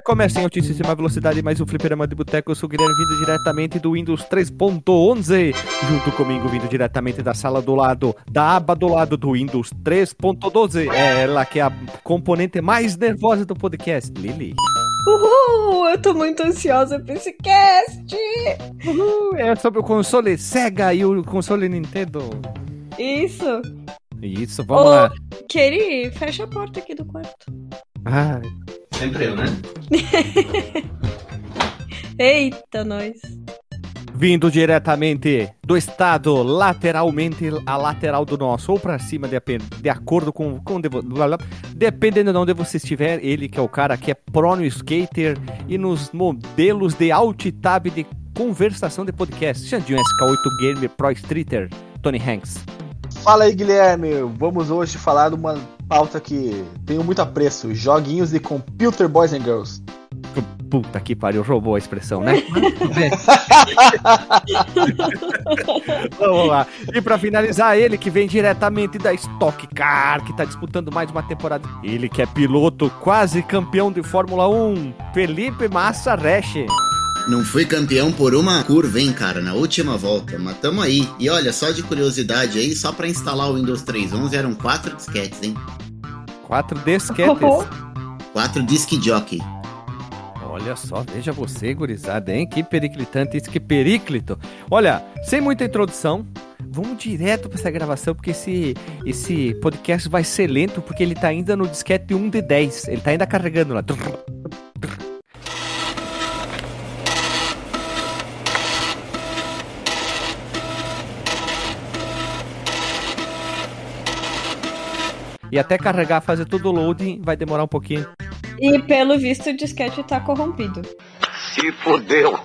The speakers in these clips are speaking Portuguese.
Começa em altíssima velocidade mais um fliperama de boteco. Eu sou o Guilherme, vindo diretamente do Windows 3.11. Junto comigo, vindo diretamente da sala do lado, da aba do lado do Windows 3.12. É ela que é a componente mais nervosa do podcast, Lily. Uhul! Eu tô muito ansiosa pra esse cast! Uhul! É sobre o console Sega e o console Nintendo. Isso! Isso, vamos Ô, lá. Keri, fecha a porta aqui do quarto. Ai. Sempre eu, né? Eita, nós. Vindo diretamente do estado, lateralmente a lateral do nosso, ou para cima, de, de acordo com. com de, dependendo de onde você estiver, ele que é o cara que é pro no skater e nos modelos de alt-tab de conversação de podcast. Xandinho SK8 Gamer Pro Streeter, Tony Hanks. Fala aí, Guilherme. Vamos hoje falar de uma pauta que tenho muito apreço: joguinhos de Computer Boys and Girls. Puta que pariu, roubou a expressão, né? Vamos lá. E para finalizar, ele que vem diretamente da Stock Car, que tá disputando mais uma temporada. Ele que é piloto, quase campeão de Fórmula 1, Felipe Massa Reche. Não fui campeão por uma curva, hein, cara, na última volta, mas tamo aí. E olha, só de curiosidade aí, só para instalar o Windows 3.11 eram quatro disquetes, hein? Quatro disquetes? quatro disc jockey. Olha só, veja você, gurizada, hein? Que periclitante isso, que periclito. Olha, sem muita introdução, vamos direto para essa gravação, porque esse, esse podcast vai ser lento, porque ele tá ainda no disquete 1 de 10. Ele tá ainda carregando lá. E até carregar, fazer todo o loading, vai demorar um pouquinho. E pelo visto o disquete tá corrompido. Se fodeu!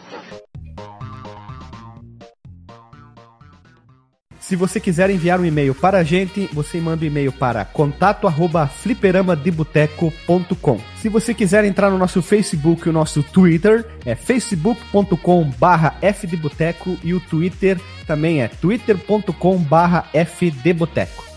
Se você quiser enviar um e-mail para a gente, você manda um e-mail para contato@fliperamadeboteco.com. Se você quiser entrar no nosso Facebook e o nosso Twitter, é facebook.com/fdeboteco e o Twitter também é twitter.com/fdeboteco.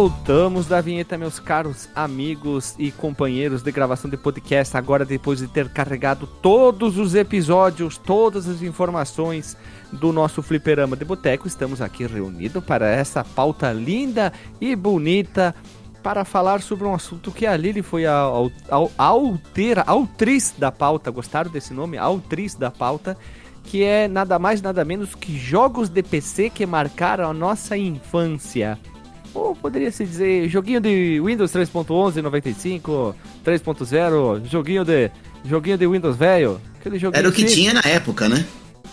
Voltamos da vinheta, meus caros amigos e companheiros de gravação de podcast. Agora, depois de ter carregado todos os episódios, todas as informações do nosso Fliperama de Boteco, estamos aqui reunidos para essa pauta linda e bonita para falar sobre um assunto que a Lili foi a, a, a, autriz da pauta. Gostaram desse nome? Autriz da pauta. Que é nada mais, nada menos que jogos de PC que marcaram a nossa infância. Ou poderia se dizer joguinho de Windows 3.11, 95, 3.0, joguinho de joguinho de Windows velho. Era o que tinha na época, né?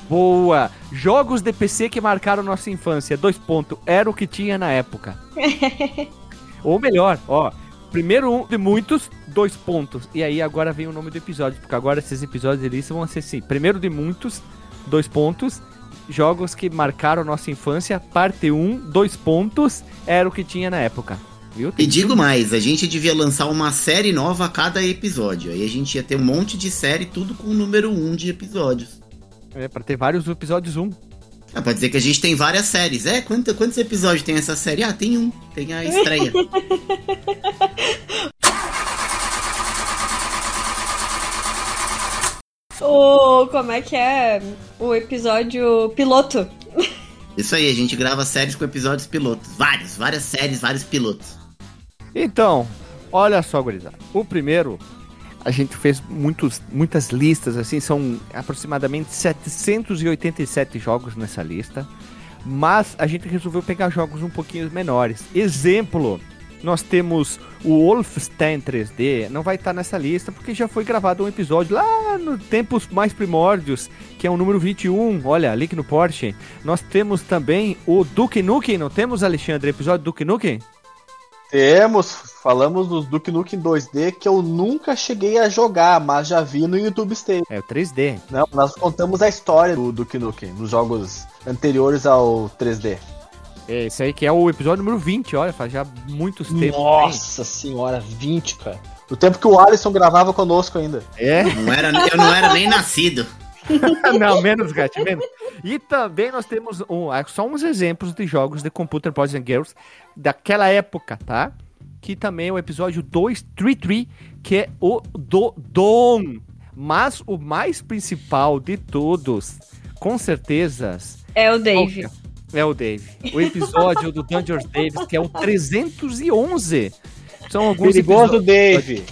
Boa! Jogos de PC que marcaram nossa infância. Dois pontos. Era o que tinha na época. Ou melhor, ó. Primeiro um de muitos, dois pontos. E aí agora vem o nome do episódio. Porque agora esses episódios eles vão ser assim. Primeiro de muitos, dois pontos jogos que marcaram nossa infância, parte 1, dois pontos, era o que tinha na época. Viu? E digo mais, a gente devia lançar uma série nova a cada episódio. Aí a gente ia ter um monte de série, tudo com o número 1 de episódios. É, pra ter vários episódios 1. Ah, pode dizer que a gente tem várias séries. É, quantos, quantos episódios tem essa série? Ah, tem um. Tem a estreia. o. Como é que é? O episódio piloto. Isso aí, a gente grava séries com episódios pilotos. Vários, várias séries, vários pilotos. Então, olha só, gurizada. O primeiro, a gente fez muitos, muitas listas, assim, são aproximadamente 787 jogos nessa lista. Mas a gente resolveu pegar jogos um pouquinho menores. Exemplo, Nós temos o Wolfenstein 3D, não vai estar nessa lista porque já foi gravado um episódio lá no tempos mais primórdios, que é o número 21, olha, link no Porsche. Nós temos também o Duke Nukem, não temos, Alexandre, episódio Duke Nukem? Temos, falamos dos Duke Nukem 2D que eu nunca cheguei a jogar, mas já vi no YouTube Stage. É o 3D. Não, nós contamos a história do Duke Nukem nos jogos anteriores ao 3D. É, esse aí que é o episódio número 20, olha, faz já muitos tempos. Nossa senhora, 20, cara. O tempo que o Alisson gravava conosco ainda. É? Não era, eu não era nem nascido. não, menos, Gat, menos. E também nós temos um, ah, só uns exemplos de jogos de Computer Boys and Girls daquela época, tá? Que também é o episódio 233, que é o do Dom. Mas o mais principal de todos, com certeza... É o Dave. É o Dave. O episódio do Dungeons Davis, que é o 311. São alguns Perigoso Dave.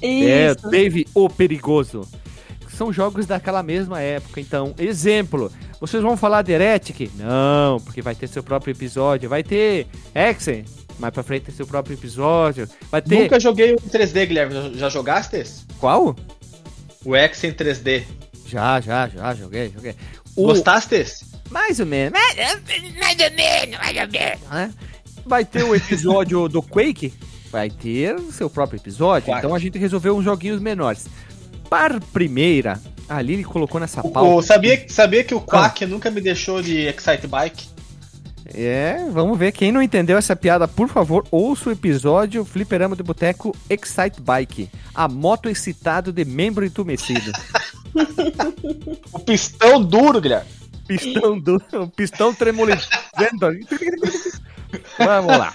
É, Isso. Dave, o perigoso. São jogos daquela mesma época. Então, exemplo, vocês vão falar de Heretic? Não, porque vai ter seu próprio episódio. Vai ter Hexen? Mais pra frente tem seu próprio episódio. Vai ter. Nunca joguei o 3D, Guilherme. Já- jogaste esse? Qual? O em 3D. Já, já, já, joguei, joguei. O... Gostaste? Mais ou menos. Mais ou menos, mais ou menos. né? Vai ter o episódio do Quake? Vai ter o seu próprio episódio. Então a gente resolveu uns joguinhos menores. Para primeira, a Lili colocou nessa pauta. sabia, sabia que o Quack nunca me deixou de Excite Bike? É, vamos ver. Quem não entendeu essa piada, por favor, ouça o episódio Fliperama de Boteco Excite Bike. A moto excitado de membro entumecido. O pistão duro, Guilherme. Pistão do. Pistão tremolizando. Vamos lá.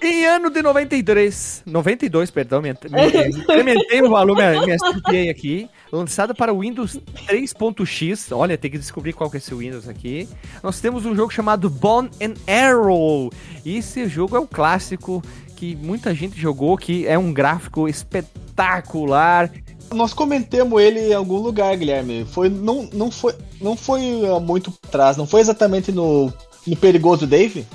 Em ano de 93, 92, perdão, me, me, o valor, me, me acertei aqui. Lançado para o Windows 3.x. Olha, tem que descobrir qual que é esse Windows aqui. Nós temos um jogo chamado Bone and Arrow. E esse jogo é o clássico que muita gente jogou, que é um gráfico espetacular. Nós comentamos ele em algum lugar, Guilherme. Foi, não, não foi, não foi há muito atrás, não foi exatamente no, no Perigoso Dave?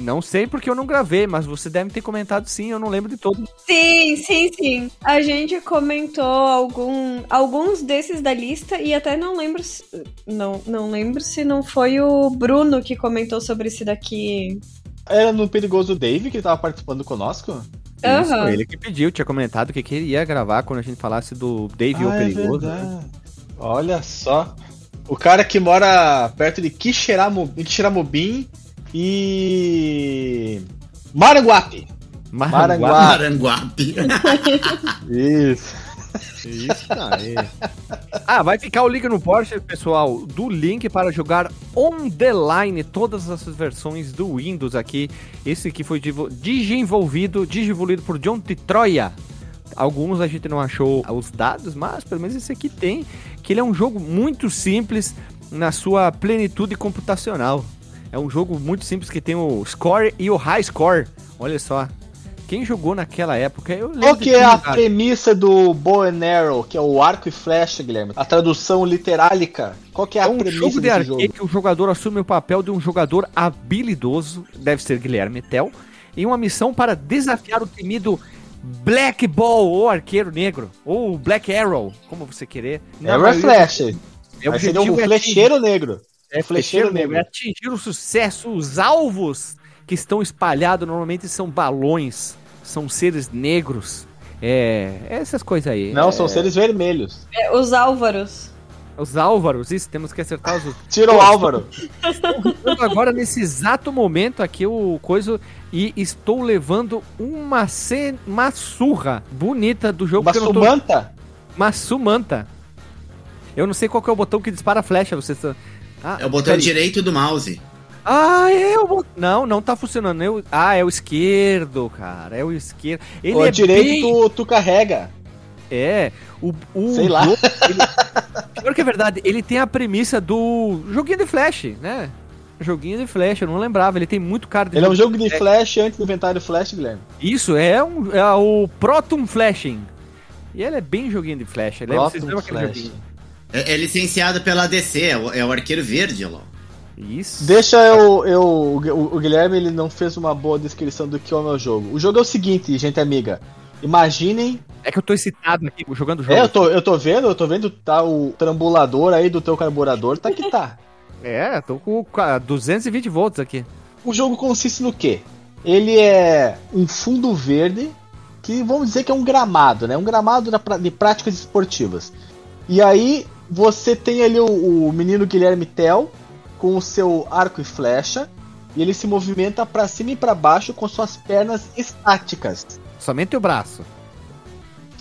Não sei porque eu não gravei, mas você deve ter comentado sim, eu não lembro de todo. Sim, sim, sim. A gente comentou algum, alguns desses da lista e até não lembro se, não, não lembro se não foi o Bruno que comentou sobre esse daqui. Era no Perigoso Dave que ele tava participando conosco? Isso, Aham. ele que pediu, tinha comentado que queria gravar quando a gente falasse do Dave o Ah, é Perigoso. verdade. Olha só. O cara que mora perto de Quixeramobim e. Maranguape. Maranguá. Maranguape. Isso. Isso aí. ah, vai ficar o link no Porsche, pessoal, do link para jogar on the line todas essas versões do Windows aqui. Esse aqui foi desenvolvido, desenvolvido por John de Troia. Alguns a gente não achou os dados, mas pelo menos esse aqui tem. Que ele é um jogo muito simples na sua plenitude computacional. É um jogo muito simples que tem o score e o high score. Olha só. Quem jogou naquela época, eu lembro Qual que é a jogado. premissa do Bow and Arrow, que é o arco e flecha, Guilherme? A tradução literálica. Qual que é a É um premissa jogo de arcade jogo? que o jogador assume o papel de um jogador habilidoso, deve ser Guilherme Tell, em uma missão para desafiar o temido Black Ball, ou arqueiro negro, ou Black Arrow, como você querer. Arrow é flecha. É o um é flecheiro negro. É flecheiro flecheiro negro. negro. É atingir o sucesso, os alvos que estão espalhados normalmente são balões, são seres negros. É, essas coisas aí. Não, É, são seres vermelhos. É, os Álvaros. Os Álvaros, isso, temos que acertar os Tira o Álvaro. Estou agora nesse exato momento aqui o coisa e estou levando uma ce- uma surra bonita do jogo Uma não tô sumanta. uma sumanta. Eu não sei qual que é o botão que dispara a flecha, você ah, É o botão peraí. direito do mouse. Ah, é o. Não, não tá funcionando. Eu... Ah, é o esquerdo, cara. É o esquerdo. Ele o é direito bem... tu, tu carrega. É. O, o Sei lá. jogo, ele... Pior que é verdade, ele tem a premissa do joguinho de flash, né? Joguinho de flash, eu não lembrava. Ele tem muito cara de Ele é um jogo- de flash antes do inventário flash, Guilherme. Isso, é, um, é o Proton Flashing. E ele é bem joguinho de flash. Ele é, vocês Proton lembram aquele Flash. joguinho? É, é licenciado pela DC, é o, é o Arqueiro Verde, ó. lá. Isso. Deixa eu. eu o, o Guilherme ele não fez uma boa descrição do que é o meu jogo. O jogo é o seguinte, gente amiga. Imaginem. É que eu tô excitado aqui jogando o jogo. É, eu tô, eu tô vendo, eu tô vendo tá o trambulador aí do teu carburador, tá que tá. É, tô com ah, 220 volts aqui. O jogo consiste no quê? Ele é um fundo verde que vamos dizer que é um gramado, né? Um gramado de práticas esportivas. E aí você tem ali o, o menino Guilherme Tell com o seu arco e flecha e ele se movimenta para cima e para baixo com suas pernas estáticas. Somente o braço.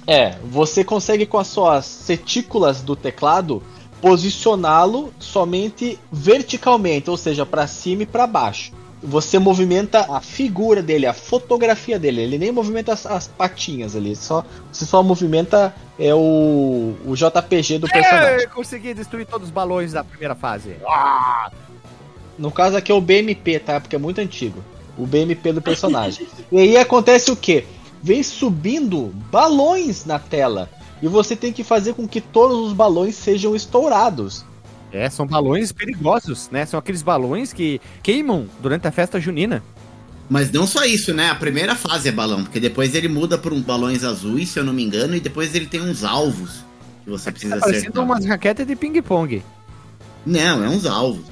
É, você consegue com as suas retículas do teclado posicioná-lo somente verticalmente, ou seja, para cima e para baixo. Você movimenta a figura dele, a fotografia dele. Ele nem movimenta as, as patinhas ali. Só, você só movimenta é o, o JPG do personagem. É, consegui destruir todos os balões da primeira fase. Ah! No caso aqui é o BMP, tá? Porque é muito antigo. O BMP do personagem. e aí acontece o que? Vem subindo balões na tela. E você tem que fazer com que todos os balões sejam estourados. É, são balões perigosos, né? São aqueles balões que queimam durante a festa junina. Mas não só isso, né? A primeira fase é balão, porque depois ele muda por uns balões azuis, se eu não me engano, e depois ele tem uns alvos que você precisa tá acertar. umas raquetes de ping-pong. Não, é uns alvos.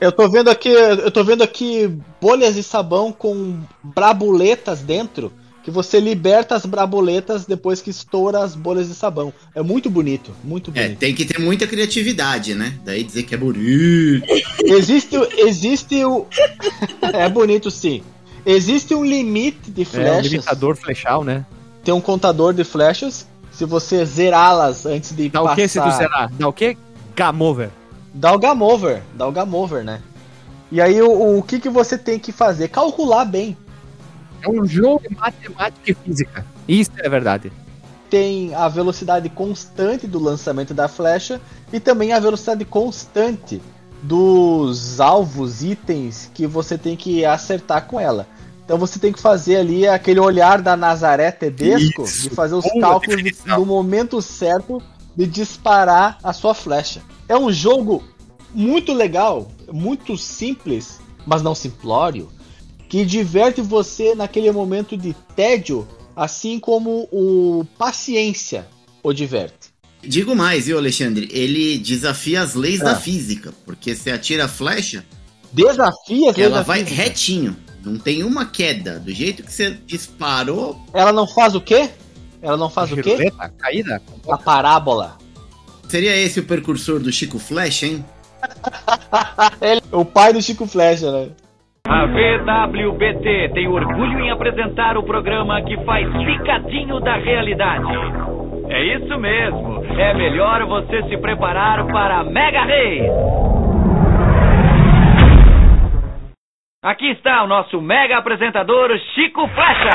Eu tô vendo aqui, eu tô vendo aqui bolhas de sabão com brabuletas dentro que você liberta as braboletas depois que estoura as bolhas de sabão. É muito bonito, muito é, bonito. É, tem que ter muita criatividade, né? Daí dizer que é bonito. existe, existe o. é bonito sim. Existe um limite de flechas. É, um limitador flechal, né? Tem um contador de flechas. Se você zerá-las antes de Dá passar... o que se tu zerar? Dá o que? Game over. Dá o game over. Dá o game over, né? E aí o, o que, que você tem que fazer? Calcular bem é um jogo de matemática e física. Isso é verdade. Tem a velocidade constante do lançamento da flecha e também a velocidade constante dos alvos, itens que você tem que acertar com ela. Então você tem que fazer ali aquele olhar da Nazaré Tedesco Isso. de fazer os cálculos definição. no momento certo de disparar a sua flecha. É um jogo muito legal, muito simples, mas não simplório que diverte você naquele momento de tédio, assim como o paciência o diverte. Digo mais, viu, Alexandre? Ele desafia as leis é. da física, porque você atira a flecha. Desafia as leis Ela vai física. retinho. Não tem uma queda. Do jeito que você disparou. Ela não faz o quê? Ela não faz a o quê? A caída? A parábola. Seria esse o precursor do Chico Flecha, hein? Ele, o pai do Chico Flecha, né? A VWBT tem orgulho em apresentar o programa que faz picadinho da realidade. É isso mesmo. É melhor você se preparar para a Mega Reis. Aqui está o nosso mega apresentador Chico Flecha.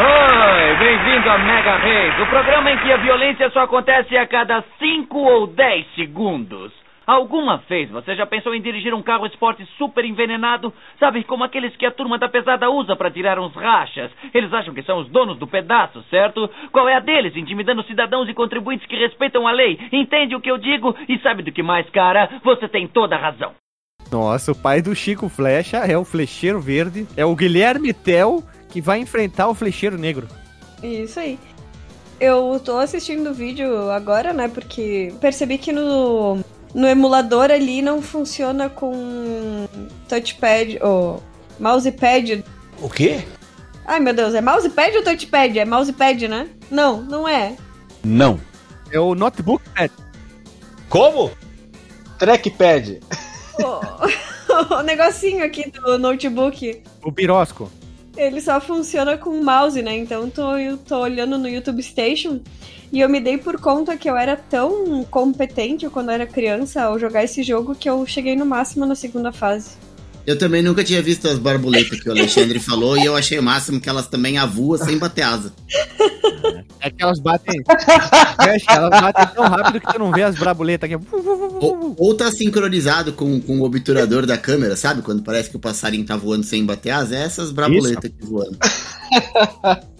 Oi, bem-vindo a Mega Reis, o programa em que a violência só acontece a cada 5 ou 10 segundos. Alguma vez você já pensou em dirigir um carro esporte super envenenado? Sabe, como aqueles que a turma da pesada usa para tirar uns rachas? Eles acham que são os donos do pedaço, certo? Qual é a deles, intimidando cidadãos e contribuintes que respeitam a lei? Entende o que eu digo? E sabe do que mais, cara? Você tem toda a razão. Nossa, o pai do Chico Flecha é o Flecheiro Verde, é o Guilherme Tel que vai enfrentar o Flecheiro Negro. Isso aí. Eu tô assistindo o vídeo agora, né? Porque percebi que no no emulador ali não funciona com touchpad ou mousepad. O quê? Ai meu Deus, é mousepad ou touchpad? É mousepad, né? Não, não é. Não. É o notebook pad. Como? Trackpad. O, o negocinho aqui do notebook. O pirosco. Ele só funciona com mouse, né? Então tô, eu tô olhando no YouTube Station e eu me dei por conta que eu era tão competente quando eu era criança ao jogar esse jogo que eu cheguei no máximo na segunda fase. Eu também nunca tinha visto as borboletas que o Alexandre falou e eu achei o máximo que elas também avoam sem bater asa. É que elas batem. elas batem tão rápido que tu não vê as borboletas aqui. Ou, ou tá sincronizado com, com o obturador da câmera, sabe? Quando parece que o passarinho tá voando sem bater asa, é essas borboletas que voando.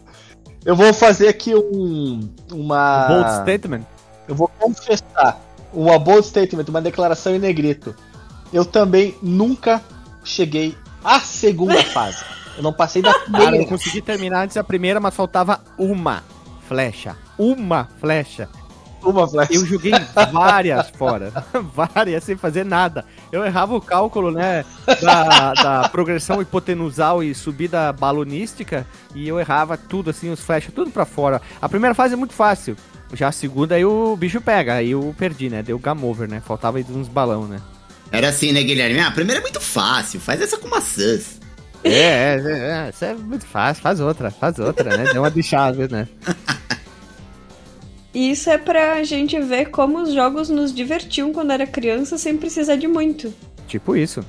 Eu vou fazer aqui um. Uma. Bold statement? Eu vou confessar. Uma bold statement, uma declaração em negrito. eu também nunca cheguei à segunda fase. Eu não passei da Cara, eu primeira. consegui terminar antes da primeira, mas faltava uma flecha. Uma flecha. Uma flecha. Eu joguei várias fora. várias sem fazer nada. Eu errava o cálculo, né? Da, da progressão hipotenusal e subida balonística. E eu errava tudo, assim, os flechas, tudo pra fora. A primeira fase é muito fácil. Já a segunda aí o bicho pega. Aí eu perdi, né? Deu game over, né? Faltava aí uns balão, né? Era assim, né, Guilherme? Ah, a primeira é muito fácil, faz essa com maçãs. É, é, é, isso é muito fácil. Faz outra, faz outra, né? Deu uma bichada, né? E isso é pra gente ver como os jogos nos divertiam quando era criança sem precisar de muito. Tipo isso.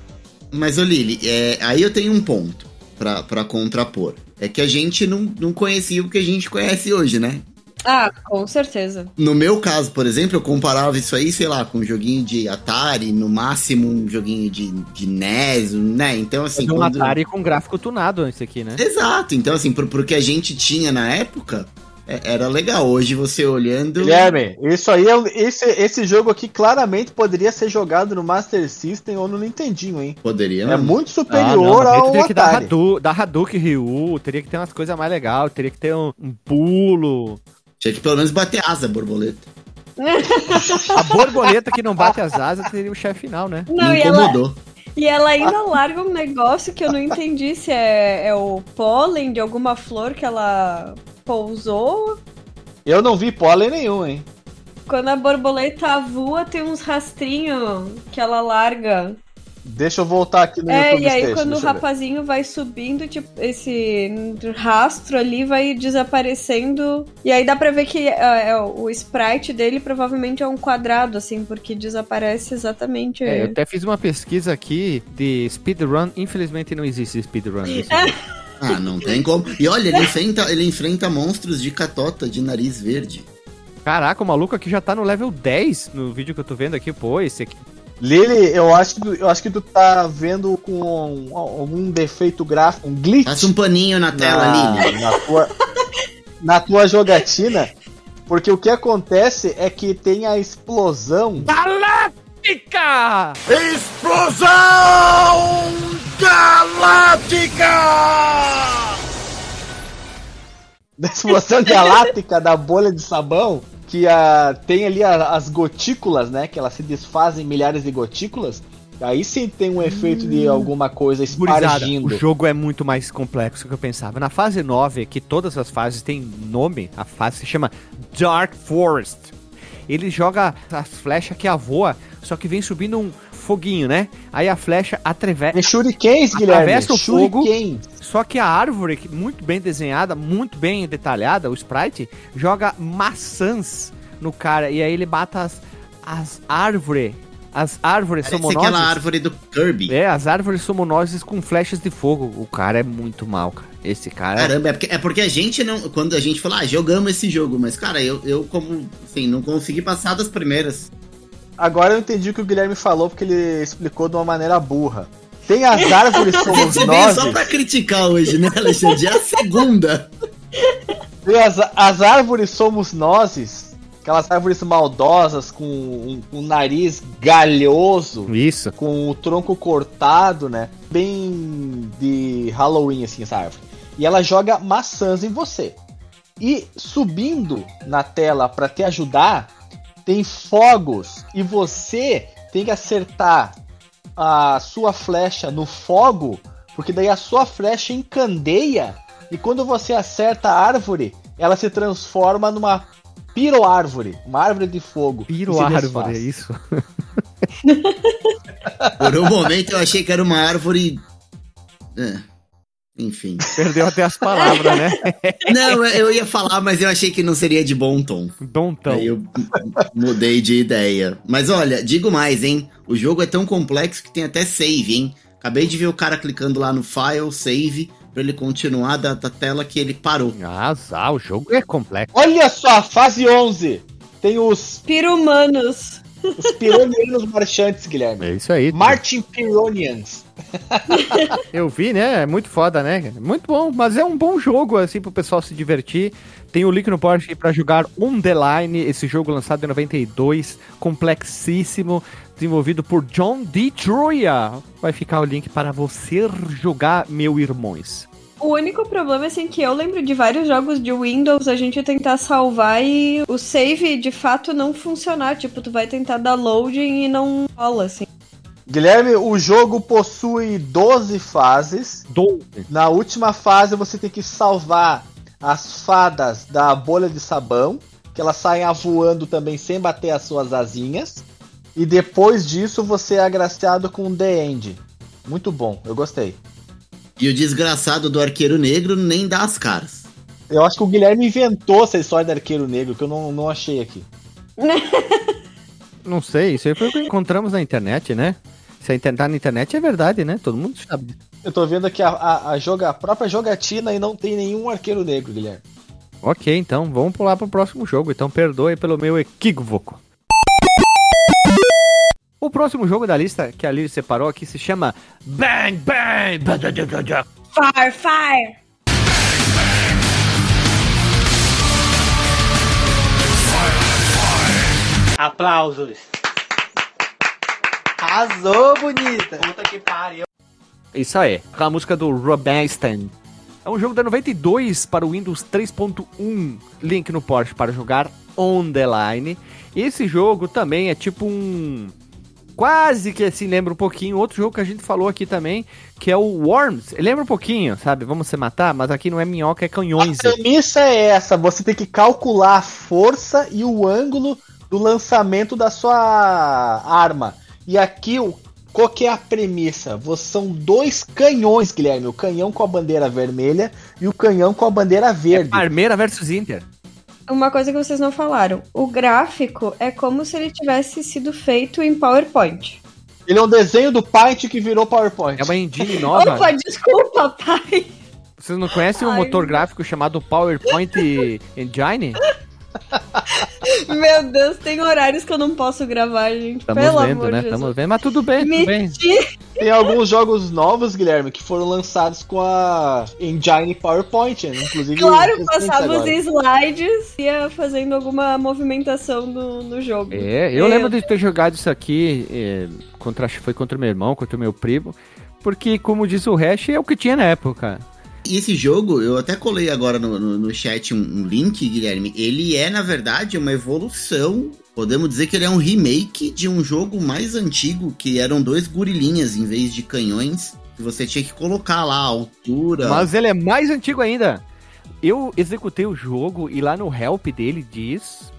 Mas, ô Lili, é, aí eu tenho um ponto pra, pra contrapor. É que a gente não, não conhecia o que a gente conhece hoje, né? Ah, com certeza. No meu caso, por exemplo, eu comparava isso aí, sei lá, com um joguinho de Atari, no máximo um joguinho de, de NES, né? Então, assim. Um quando- Atari com gráfico tunado antes aqui, né? Exato, então, assim, pro, pro que a gente tinha na época, é- era legal. Hoje você olhando. Guilherme, isso aí é um- esse, esse jogo aqui claramente poderia ser jogado no Master System ou no Nintendinho, hein? Poderia, É muito Ah, superior não, mas ao teria que dar, Atari. Dar Hadouken Ryu, teria que ter umas coisas mais legais, teria que ter um, um pulo. Tinha que pelo menos bater asa, borboleta. A borboleta que não bate as asas teria o chefe final, né? Não, Me e ela, incomodou. e ela ainda larga um negócio que eu não entendi se é, é o pólen de alguma flor que ela pousou. Eu não vi pólen nenhum, hein? Quando a borboleta voa, tem uns rastrinhos que ela larga. Deixa eu voltar aqui no É, YouTube e aí Station, quando o eu ver. rapazinho vai subindo, tipo, esse rastro ali vai desaparecendo. E aí dá pra ver que ah, é, o sprite dele provavelmente é um quadrado, assim, porque desaparece exatamente. É, eu até fiz uma pesquisa aqui de speedrun, infelizmente não existe speedrun. Ah, não tem como. E olha, ele enfrenta, ele enfrenta monstros de catota de nariz verde. Caraca, o maluco aqui já tá no level 10 no vídeo que eu tô vendo aqui. Pô, esse aqui. Lili, eu acho, que tu- eu acho que tu tá vendo com um- algum defeito gráfico, um glitch Passa um paninho na tela, na, Lili. na tua, na tua jogatina, porque o que acontece é que tem a explosão Galáctica! da explosão galáctica da bolha de sabão, que a, tem ali a- as gotículas, né? Que elas se desfazem em milhares de gotículas. Aí sim tem um efeito de alguma coisa espargindo. o jogo é muito mais complexo do que eu pensava. Na fase 9, que todas as fases têm nome, a fase se chama Dark Forest. Ele joga as flechas que avoa, só que vem subindo um foguinho, né? Aí a flecha atravessa. Tem shurikens, Guilherme. Atravessa o fogo. Shurikens. Só que a árvore, que muito bem desenhada, muito bem detalhada, o sprite, joga maçãs no cara. E aí ele mata as, as árvores. As árvores Parece sumonoses. aquela árvore do Kirby. É, as árvores sumonoses com flechas de fogo. O cara é muito mal, cara. Esse cara. Caramba, é porque, é porque a gente não. Quando a gente fala, ah, jogamos esse jogo, mas, cara, eu, eu como. Assim, não consegui passar das primeiras. Agora eu entendi o que o Guilherme falou, porque ele explicou de uma maneira burra. Tem as árvores somos Você veio nós. só pra criticar hoje, né, Alexandre? É a segunda. Tem as, as árvores somos nós. Aquelas árvores maldosas com um, um nariz galhoso. Isso. com o tronco cortado, né? Bem de Halloween, assim, essa árvore. E ela joga maçãs em você. E subindo na tela para te ajudar, tem fogos. E você tem que acertar a sua flecha no fogo, porque daí a sua flecha encandeia. E quando você acerta a árvore, ela se transforma numa piroárvore, uma árvore de fogo. Piro árvore, é isso. Por um momento eu achei que era uma árvore. É, enfim. Perdeu até as palavras, né? Não, eu ia falar, mas eu achei que não seria de bom tom. Dontão. Aí eu mudei de ideia. Mas olha, digo mais, hein? O jogo é tão complexo que tem até save, hein? Acabei de ver o cara clicando lá no file, save, pra ele continuar da, da tela que ele parou. Ah, zá, o jogo é complexo. Olha só, fase 11. Tem os Pirumanos. Os pironianos marchantes, Guilherme. É isso aí. Martin Pironians. Eu vi, né? É muito foda, né? Muito bom, mas é um bom jogo, assim, pro pessoal se divertir. Tem o link no Porsche para jogar On The Line, esse jogo lançado em 92, complexíssimo, desenvolvido por John D. Troia. Vai ficar o link para você jogar, meu irmãos. O único problema, assim, que eu lembro de vários jogos de Windows, a gente tentar salvar e o save de fato não funcionar. Tipo, tu vai tentar dar loading e não rola, assim. Guilherme, o jogo possui 12 fases. 12. Na última fase você tem que salvar as fadas da bolha de sabão, que elas saem voando também sem bater as suas asinhas. E depois disso você é agraciado com The End. Muito bom, eu gostei. E o desgraçado do arqueiro negro nem dá as caras. Eu acho que o Guilherme inventou essa história do arqueiro negro, que eu não, não achei aqui. Não sei, isso aí foi o que encontramos na internet, né? Se a internet tá na internet é verdade, né? Todo mundo sabe. Eu tô vendo aqui a, a, a, joga, a própria jogatina e não tem nenhum arqueiro negro, Guilherme. Ok, então vamos pular pro próximo jogo. Então perdoe pelo meu equívoco. O próximo jogo da lista que a Lili separou aqui se chama Bang Bang! Fire, fire! Aplausos! Arrasou, bonita! Puta que pariu! Isso aí, com a música do Robinstein. É um jogo da 92 para o Windows 3.1. Link no Porsche para jogar on the line. Esse jogo também é tipo um quase que assim lembra um pouquinho outro jogo que a gente falou aqui também, que é o Worms. Lembra um pouquinho, sabe? Vamos se matar, mas aqui não é minhoca, é canhões. A premissa é essa: você tem que calcular a força e o ângulo do lançamento da sua arma. E aqui o qual que é a premissa? São dois canhões, Guilherme. O canhão com a bandeira vermelha e o canhão com a bandeira verde. É Parmeira versus Inter. Uma coisa que vocês não falaram. O gráfico é como se ele tivesse sido feito em PowerPoint. Ele é um desenho do Paint que virou PowerPoint. É uma engine nova. Opa, desculpa, pai. Vocês não conhecem um motor gráfico chamado PowerPoint Engine? Meu Deus, tem horários que eu não posso gravar, gente. Tamo Pelo vendo, amor né? Jesus. vendo, mas tudo bem, tudo bem. Tem alguns jogos novos, Guilherme, que foram lançados com a Engine PowerPoint, né? inclusive. Claro, passava os slides e ia fazendo alguma movimentação no, no jogo. É, eu Meu lembro de ter jogado isso aqui, é, contra, foi contra o meu irmão, contra o meu primo, porque, como diz o Hash, é o que tinha na época. E esse jogo, eu até colei agora no, no, no chat um, um link, Guilherme. Ele é, na verdade, uma evolução. Podemos dizer que ele é um remake de um jogo mais antigo, que eram dois gorilinhas em vez de canhões. Que você tinha que colocar lá a altura. Mas ele é mais antigo ainda. Eu executei o jogo e lá no help dele diz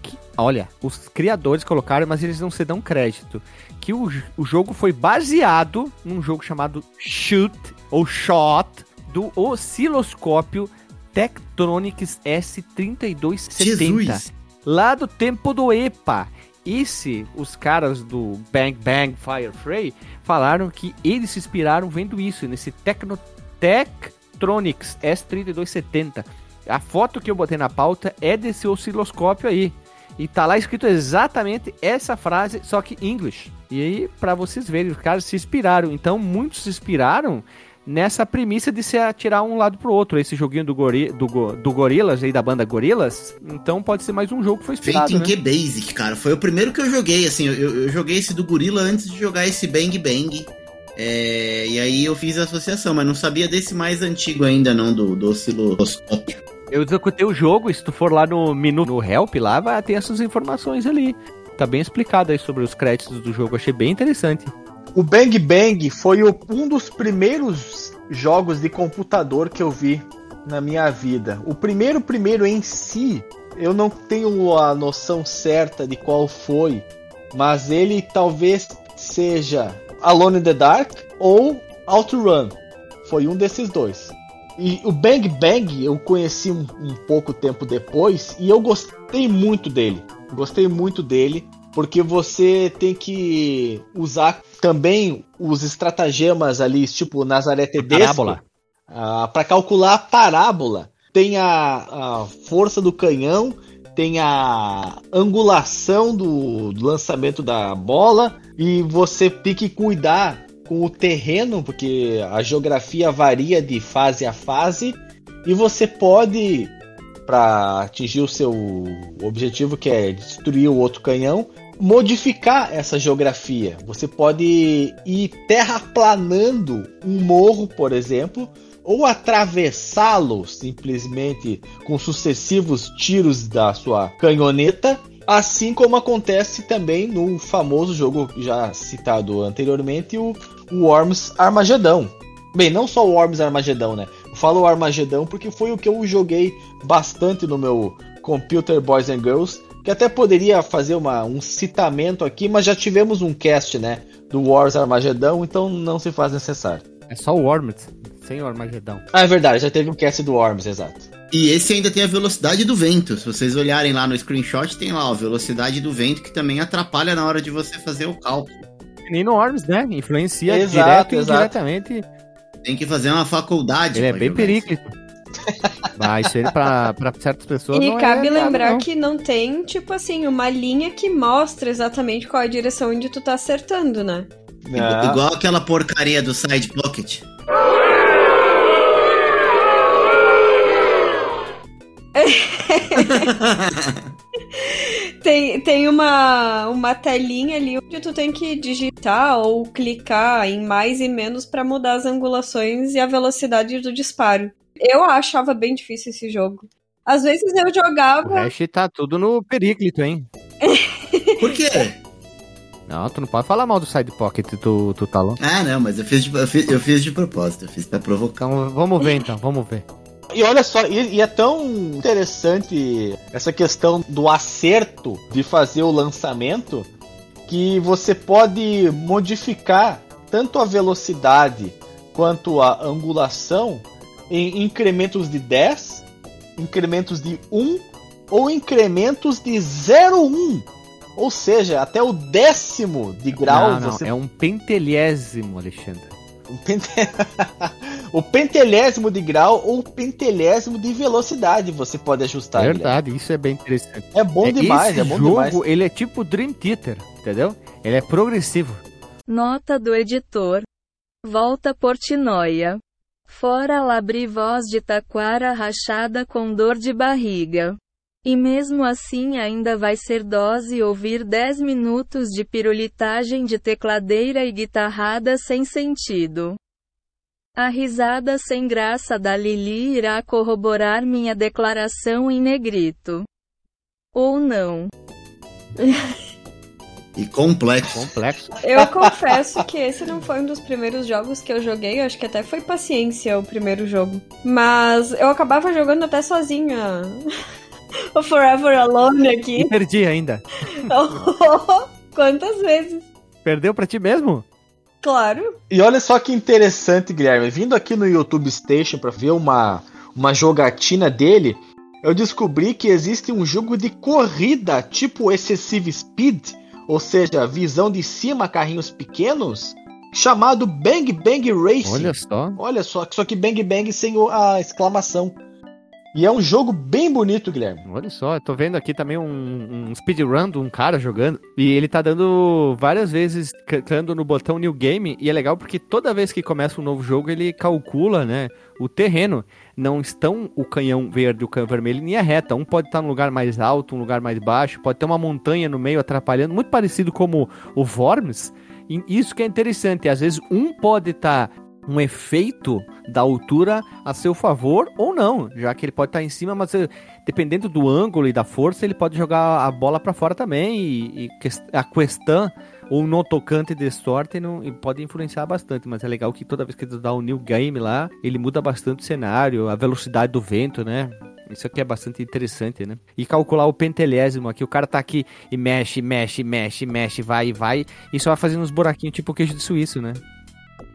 que, olha, os criadores colocaram, mas eles não se dão crédito, que o, o jogo foi baseado num jogo chamado Shoot ou Shot do osciloscópio Tektronix S3270. Jesus! lá do tempo do EPA. Esse, os caras do Bang Bang Fire Fray falaram que eles se inspiraram vendo isso, nesse Tecno Tektronix S3270. A foto que eu botei na pauta é desse osciloscópio aí. E tá lá escrito exatamente essa frase, só que em English. E aí, pra vocês verem, os caras se inspiraram. Então, muitos se inspiraram nessa premissa de se atirar um lado pro outro. Esse joguinho do, gori do, go- do Gorilas aí, da banda Gorilas. Então, pode ser mais um jogo que foi inspirado, Feito em né? QBasic, cara. Foi o primeiro que eu joguei, assim. Eu, eu joguei esse do Gorila antes de jogar esse Bang Bang. É, e aí eu fiz a associação, mas não sabia desse mais antigo ainda, não, do, do osciloscópio. Eu executei o jogo, e se tu for lá no menu no Help, lá vai ter essas informações ali. Tá bem explicado aí sobre os créditos do jogo, achei bem interessante. O Bang Bang foi o- um dos primeiros jogos de computador que eu vi na minha vida. O primeiro, primeiro em si, eu não tenho a noção certa de qual foi, mas ele talvez seja Alone in the Dark ou OutRun. Foi um desses dois. E o Bang Bang eu conheci um, um pouco tempo depois e eu gostei muito dele. Gostei muito dele porque você tem que usar também os estratagemas ali, tipo Nazaré Tedesco, Parábola. para calcular a parábola. Tem a, a força do canhão, tem a angulação do, do lançamento da bola e você tem que cuidar com o terreno, porque a geografia varia de fase a fase e você pode para atingir o seu objetivo que é destruir o outro canhão, modificar essa geografia. Você pode ir terraplanando um morro, por exemplo, ou atravessá-lo simplesmente com sucessivos tiros da sua canhoneta, assim como acontece também no famoso jogo já citado anteriormente, o Worms Armagedão. Bem, não só o Worms Armagedão, né? Eu falo Armagedão porque foi o que eu joguei bastante no meu Computer Boys and Girls, que até poderia fazer uma, um citamento aqui, mas já tivemos um cast, né, do Wars Armagedão, então não se faz necessário. É só o Worms, sem o Armagedão. Ah, é verdade, já teve um cast do Worms, exato. E esse ainda tem a velocidade do vento. Se vocês olharem lá no screenshot, tem lá a velocidade do vento que também atrapalha na hora de você fazer o cálculo. Nem no Worms, né? Influencia Exato, direto e exato. indiretamente. Tem que fazer uma faculdade. Ele é bem jogar isso. Mas isso aí pra, pra certas pessoas E não cabe é nada, lembrar não. que não tem, tipo assim, uma linha que mostra exatamente qual a direção onde tu tá acertando, né? Ah, Igual aquela porcaria do Side Pocket. Tem, tem uma, uma telinha ali onde tu tem que digitar ou clicar em mais e menos pra mudar as angulações e a velocidade do disparo. Eu achava bem difícil esse jogo. Às vezes eu O jogava. resto tá tudo no períclito, hein? Por quê? Não, tu não pode falar mal do Side Pocket, tu, tu tá louco. Ah, não, mas eu fiz de, eu fiz, eu fiz de propósito. Eu fiz pra provocar. Então, vamos ver então, vamos ver. E olha só, e, e é tão interessante essa questão do acerto de fazer o lançamento que você pode modificar tanto a velocidade quanto a angulação em incrementos de 10, incrementos de 1 ou incrementos de 0,1. Ou seja, até o décimo de grau não, não, você é um pentelésimo, Alexandre. o pente- o pentelésimo de grau ou pentelésimo de velocidade você pode ajustar. Guilherme. Verdade, isso é bem interessante. É bom É, demais, Esse é bom jogo, demais. ele é tipo Dream Theater, entendeu? Ele é progressivo. Nota do editor. Volta Portnoia. Fora labri voz de taquara rachada com dor de barriga. E mesmo assim ainda vai ser dose ouvir 10 minutos de pirulitagem de tecladeira e guitarrada sem sentido. A risada sem graça da Lili irá corroborar minha declaração em negrito. Ou não. E complexo. Complexo. Eu confesso que esse não foi um dos primeiros jogos que eu joguei. Eu acho que até foi paciência o primeiro jogo. Mas eu acabava jogando até sozinha. o Forever Alone E aqui. perdi ainda. Quantas vezes? Perdeu pra ti mesmo? Claro. E olha só que interessante, Guilherme. Vindo aqui no YouTube Station para ver uma, uma jogatina dele, eu descobri que existe um jogo de corrida tipo Excessive Speed, ou seja, visão de cima, carrinhos pequenos, chamado Bang Bang Racing. Olha só. Olha só, só que Bang Bang sem a exclamação. E é um jogo bem bonito, Guilherme. Olha só, eu tô vendo aqui também um, um speedrun de um cara jogando. E ele tá dando várias vezes, clicando no botão New Game. E é legal porque toda vez que começa um novo jogo, ele calcula, né? O terreno. Não estão o canhão verde e o canhão vermelho em linha reta. Um pode estar num lugar mais alto, um lugar mais baixo. Pode ter uma montanha no meio atrapalhando. Muito parecido como o Worms. E isso que é interessante. Às vezes um pode estar um efeito da altura a seu favor ou não, já que ele pode estar em cima, mas eh, dependendo do ângulo e da força, ele pode jogar a bola para fora também e, e a questão ou no tocante de sorte não, e pode influenciar bastante, mas é legal que toda vez que tu dá um new game lá, ele muda bastante o cenário, a velocidade do vento, né? Isso aqui é bastante interessante, né? E calcular o pentelésimo aqui, o cara tá aqui e mexe, mexe, mexe, mexe, vai e vai, e só vai fazendo uns buraquinhos tipo queijo de suíço, né?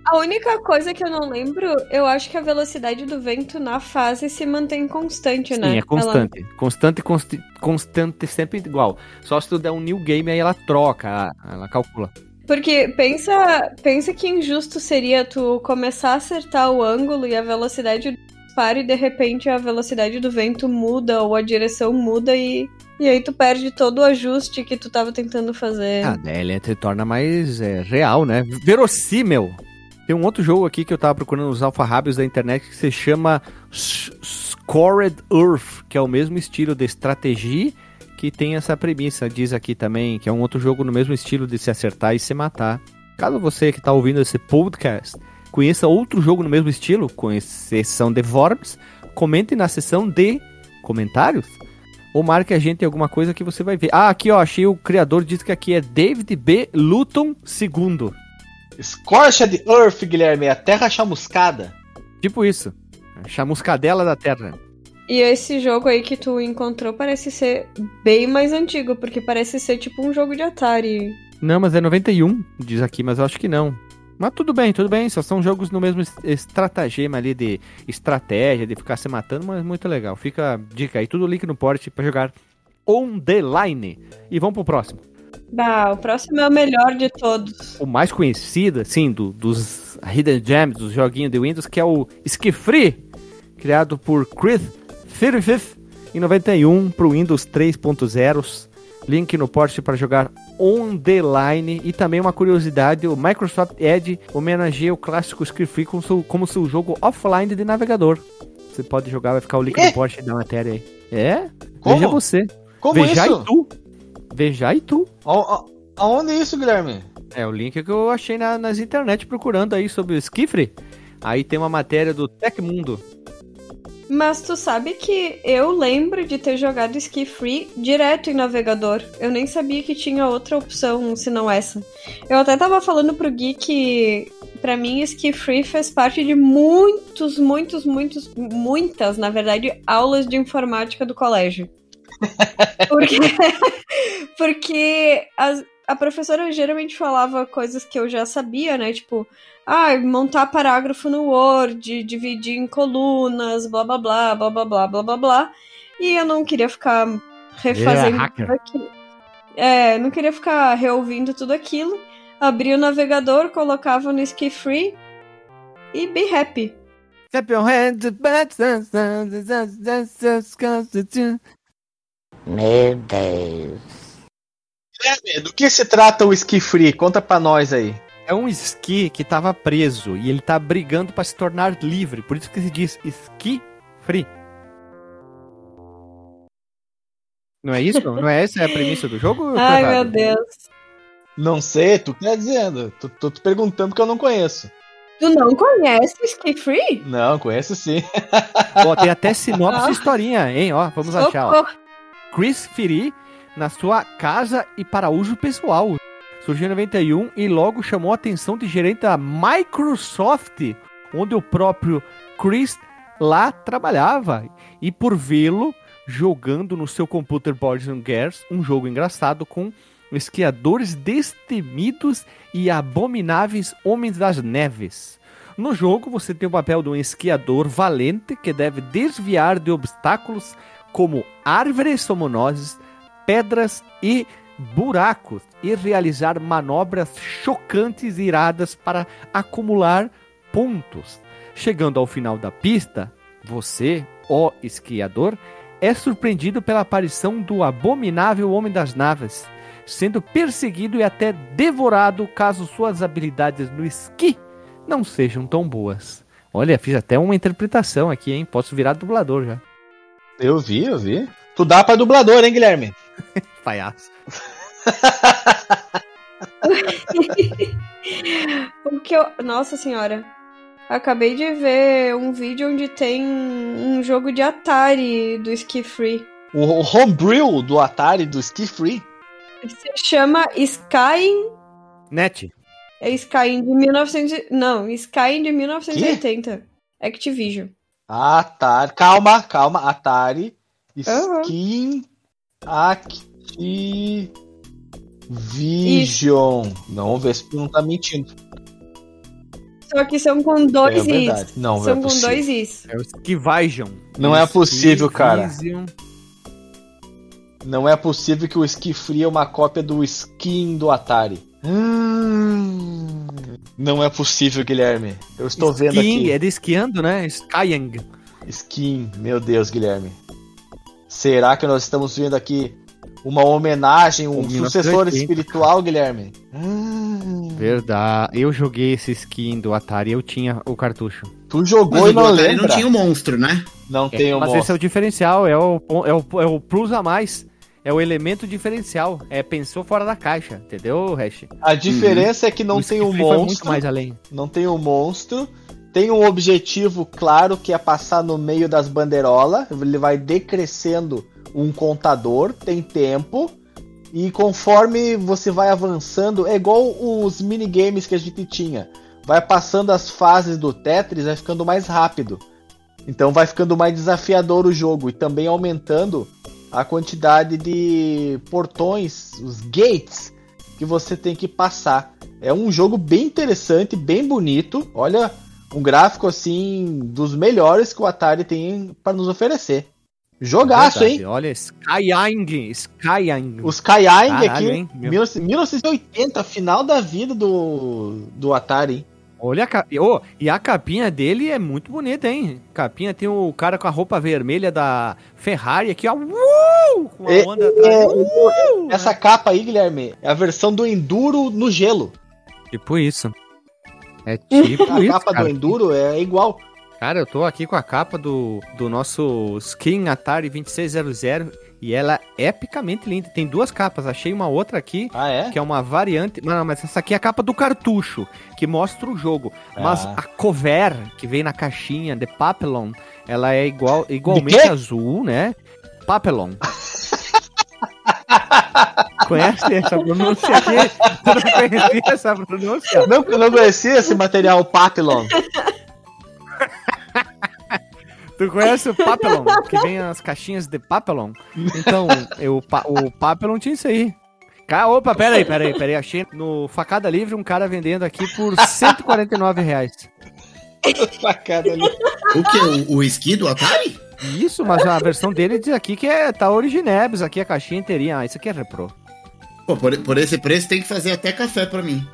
A única coisa que eu não lembro, eu acho que a velocidade do vento na fase se mantém constante, né? Sim, é Ela- constante. Constante, consti- constante, sempre igual. Só se tu der um new game, aí ela troca, ela- ela calcula. Porque pensa, pensa que injusto seria tu começar a acertar o ângulo e a velocidade do disparo e de repente a velocidade do vento muda ou a direção muda e E aí tu perde todo o ajuste que tu tava tentando fazer. Ah, daí ele se torna mais é, real, né? Verossímil. Tem um outro jogo aqui que eu tava procurando nos alfarrábios da internet que se chama Scored Earth, que é o mesmo estilo de estratégia que tem essa premissa. Diz aqui também que é um outro jogo no mesmo estilo de se acertar e se matar. Caso você que tá ouvindo esse podcast conheça outro jogo no mesmo estilo, com exceção de Worms, comente na seção de comentários ou marque a gente em alguma coisa que você vai ver. Ah, aqui ó, achei o criador diz que aqui é David B. Luton II. Scorched Earth, Guilherme, a terra chamuscada. Tipo isso. A chamuscadela da terra. E esse jogo aí que tu encontrou parece ser bem mais antigo, porque parece ser tipo um jogo de Atari. Não, mas é 91, diz aqui, mas eu acho que não. Mas tudo bem, tudo bem, só são jogos no mesmo es- estratagema ali de estratégia, de ficar se matando, mas muito legal. Fica a dica aí, tudo link no port pra jogar on the line. E vamos pro próximo. Bah, o próximo é o melhor de todos. o mais conhecido, assim, do- dos Hidden Gems, dos joguinhos de Windows, que é o Ski Free, criado por Chris Firth em 91 para o Windows 3.0. Link no port para jogar on the line. E também uma curiosidade, o Microsoft Edge homenageia o clássico Ski Free como seu, como seu jogo offline de navegador. Você pode jogar, vai ficar o link É? no port da matéria aí. É? Como? Veja você. Como Veja isso? e tu. Veja e tu. A- Aonde é isso, Guilherme? É o link que eu achei na- nas internet procurando aí sobre o Skifre. Aí tem uma matéria do Tecmundo. Mas tu sabe que eu lembro de ter jogado Ski Free direto em navegador. Eu nem sabia que tinha outra opção senão essa. Eu até tava falando pro Gui que, pra mim, Ski Free fez parte de muitos, muitos, muitos, muitas, na verdade, aulas de informática do colégio. Porque, porque as- a professora geralmente falava coisas que eu já sabia, né? Tipo, ah, montar parágrafo no Word, dividir em colunas, blá blá blá, blá blá blá, blá blá blá. E eu não queria ficar refazendo É, hacker. tudo aquilo. É, não queria ficar reouvindo tudo aquilo. Abri o navegador, colocava no Ski Free e be happy. Clap your hands, Meu Deus. Guilherme, do que se trata o Ski Free? Conta pra nós aí. É um esqui que tava preso e ele tá brigando pra se tornar livre. Por isso que se diz esqui free. Não é isso? Não é essa a premissa do jogo? Ai, meu Deus. Não sei, tu que tá dizendo. Tô, tô te perguntando que eu não conheço. Tu não conhece Ski Free? Não, conheço sim. Ó, tem até sinopse e historinha, hein? Ó, vamos achar, ó. Chris Firi na sua casa e para uso pessoal. Surgiu em 91 e logo chamou a atenção de gerente da Microsoft, onde o próprio Chris lá trabalhava. E por vê-lo jogando no seu computer Boys and Girls, um jogo engraçado com esquiadores destemidos e abomináveis homens das neves. No jogo, você tem o papel de um esquiador valente que deve desviar de obstáculos como árvores somonoses, pedras e buracos e realizar manobras chocantes e iradas para acumular pontos. Chegando ao final da pista, você, ó esquiador, é surpreendido pela aparição do abominável Homem das Naves, sendo perseguido e até devorado caso suas habilidades no esqui não sejam tão boas. Olha, fiz até uma interpretação aqui, hein? Posso virar dublador já. Eu vi, eu vi. Tu dá pra dublador, hein, Guilherme? Palhaço. O que eu. Nossa senhora. Acabei de ver um vídeo onde tem um jogo de Atari do Ski Free. O, homebrew do Atari, do Ski Free. Se chama Skyrim. Net. É Skyrim de 1900. e- Não, Skyrim de 1980. Activision. Atari. Calma, calma. Atari. Skin. Activision. Não, vamos ver se tu não tá mentindo. Só que são com dois É. Is. Não, são é com possível. dois Is. É o Skivision. Não é possível, cara. Não é possível que o Ski Free é uma cópia do skin do Atari. Hum, não é possível, Guilherme. Eu estou vendo Skiing, aqui. É de esquiando, né? Skying. Skin, meu Deus, Guilherme. Será que nós estamos vendo aqui uma homenagem, um sucessor 1980. espiritual, Guilherme. Ah, Verdade. Eu joguei esse skin do Atari, eu tinha o cartucho. tu Mas jogou o e não lembra? não tinha o monstro, né? Não tem o Mas esse é monstro. o diferencial, é o, é o, é o plus a mais. É o elemento diferencial. É pensou fora da caixa, entendeu, Hash? A diferença é que não O tem o Skiffle foi muito monstro. mais além. Não tem o monstro. Tem um objetivo claro que é passar no meio das bandeirolas. Ele vai decrescendo um contador, tem tempo. E conforme você vai avançando, é igual os minigames que a gente tinha. Vai passando as fases do Tetris, vai ficando mais rápido. Então vai ficando mais desafiador o jogo e também aumentando a quantidade de portões, os gates que você tem que passar. É um jogo bem interessante, bem bonito. Olha, um gráfico assim dos melhores que o Atari tem para nos oferecer. Jogaço, Verdade. hein? Olha, Skyang, Skyang. Skyeng Caralho, aqui, hein? Meu. 1980, final da vida do, do Atari. Olha a capinha. Ô, e a capinha dele é muito bonita, hein? Capinha tem o cara com a roupa vermelha da Ferrari aqui, ó. Uh! Com a É, onda atrás. é, Uh! Essa capa aí, Guilherme, é a versão do Enduro no gelo. Tipo isso. É tipo A isso, capa cara. do Enduro é igual. Cara, eu tô aqui com a capa do, do nosso Skin Atari 2600 e ela é epicamente linda. Tem duas capas, achei uma outra aqui, Ah, é? que é uma variante. Não, mas essa aqui é a capa do cartucho, que mostra o jogo. Mas Ah. a cover, que vem na caixinha de Papillon, ela é igual, igualmente azul, né? Papillon. Conhece essa pronúncia aqui? Tu não conhecia essa pronúncia? Não, eu não conhecia esse material Papillon. Tu conhece o Papillon? que vem as caixinhas de Papillon? Então, eu, o Papillon tinha isso aí. Cara, opa, pera aí, pera aí, pera aí. Achei no Facada Livre um cara vendendo aqui por 149 reais. Facada ali. O que? O, o esqui do Atari? Isso, mas a versão dele diz aqui que é, tá originebs, aqui a caixinha inteirinha. Ah, isso aqui é repro. Pô, por, por esse preço tem que fazer até café pra mim.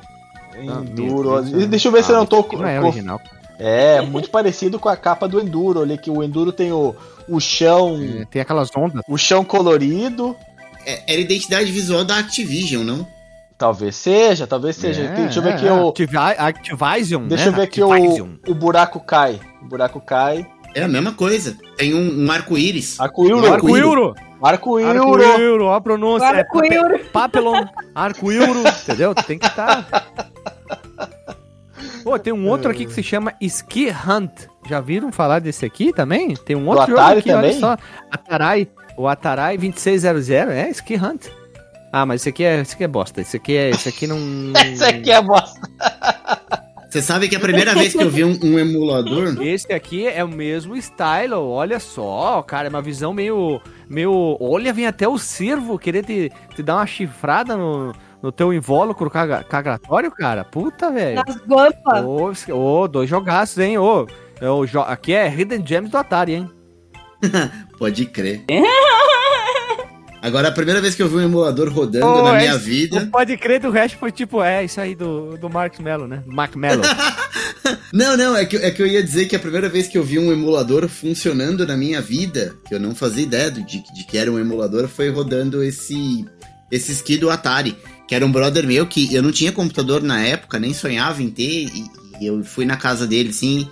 Ah, Enduro. Deus, E Deixa eu ver se eu não tô. Não é com- original. É, muito parecido com a capa do Enduro. Olha que o Enduro tem o, o chão. É, Tem aquelas ondas. O chão colorido. É, era identidade visual da Activision, não? Talvez seja, talvez seja. É, Deixa eu ver é, aqui o. Activi- Activision, Deixa né? eu ver aqui Activision. o, o buraco cai. O buraco cai. É a mesma coisa. Tem um, um arco-íris. Arco-íris. Arco-íuro! Arco-íris. Arco-íuro, ó a pronúncia. é Arco-íro. pape- Papelon, arco-íuro, entendeu? Tem que estar. Pô, tem um outro aqui que se chama Ski Hunt. Já viram falar desse aqui também? Tem um outro jogo Atari aqui, olha também? só. Atarai, o Atarai 2600, é Ski Hunt. Ah, mas esse aqui é, esse aqui é bosta. Esse aqui é, esse aqui não Esse aqui é bosta. Você sabe que a primeira vez que eu vi um, um emulador. Esse aqui é o mesmo style, olha só, cara, é uma visão meio. meio. Olha, vem até o servo querer te, te dar uma chifrada no, no teu invólucro caga- cagatório, cara. Puta, velho. Nas guampas. Ô, ô, dois jogaços, hein? Ô, é o jo- aqui é Hidden Gems do Atari, hein? Pode crer. Agora, a primeira vez que eu vi um emulador rodando Ô, na é minha isso. vida. Pode crer do resto foi tipo, é, isso aí do, do Marcos Mello, né? Mark Mello. Não, não, é que, é que eu ia dizer que a primeira vez que eu vi um emulador funcionando na minha vida, que eu não fazia ideia de, de que era um emulador, foi rodando esse, esse ski do Atari. Que era um brother meu que eu não tinha computador na época, nem sonhava em ter, e, e eu fui na casa dele, assim.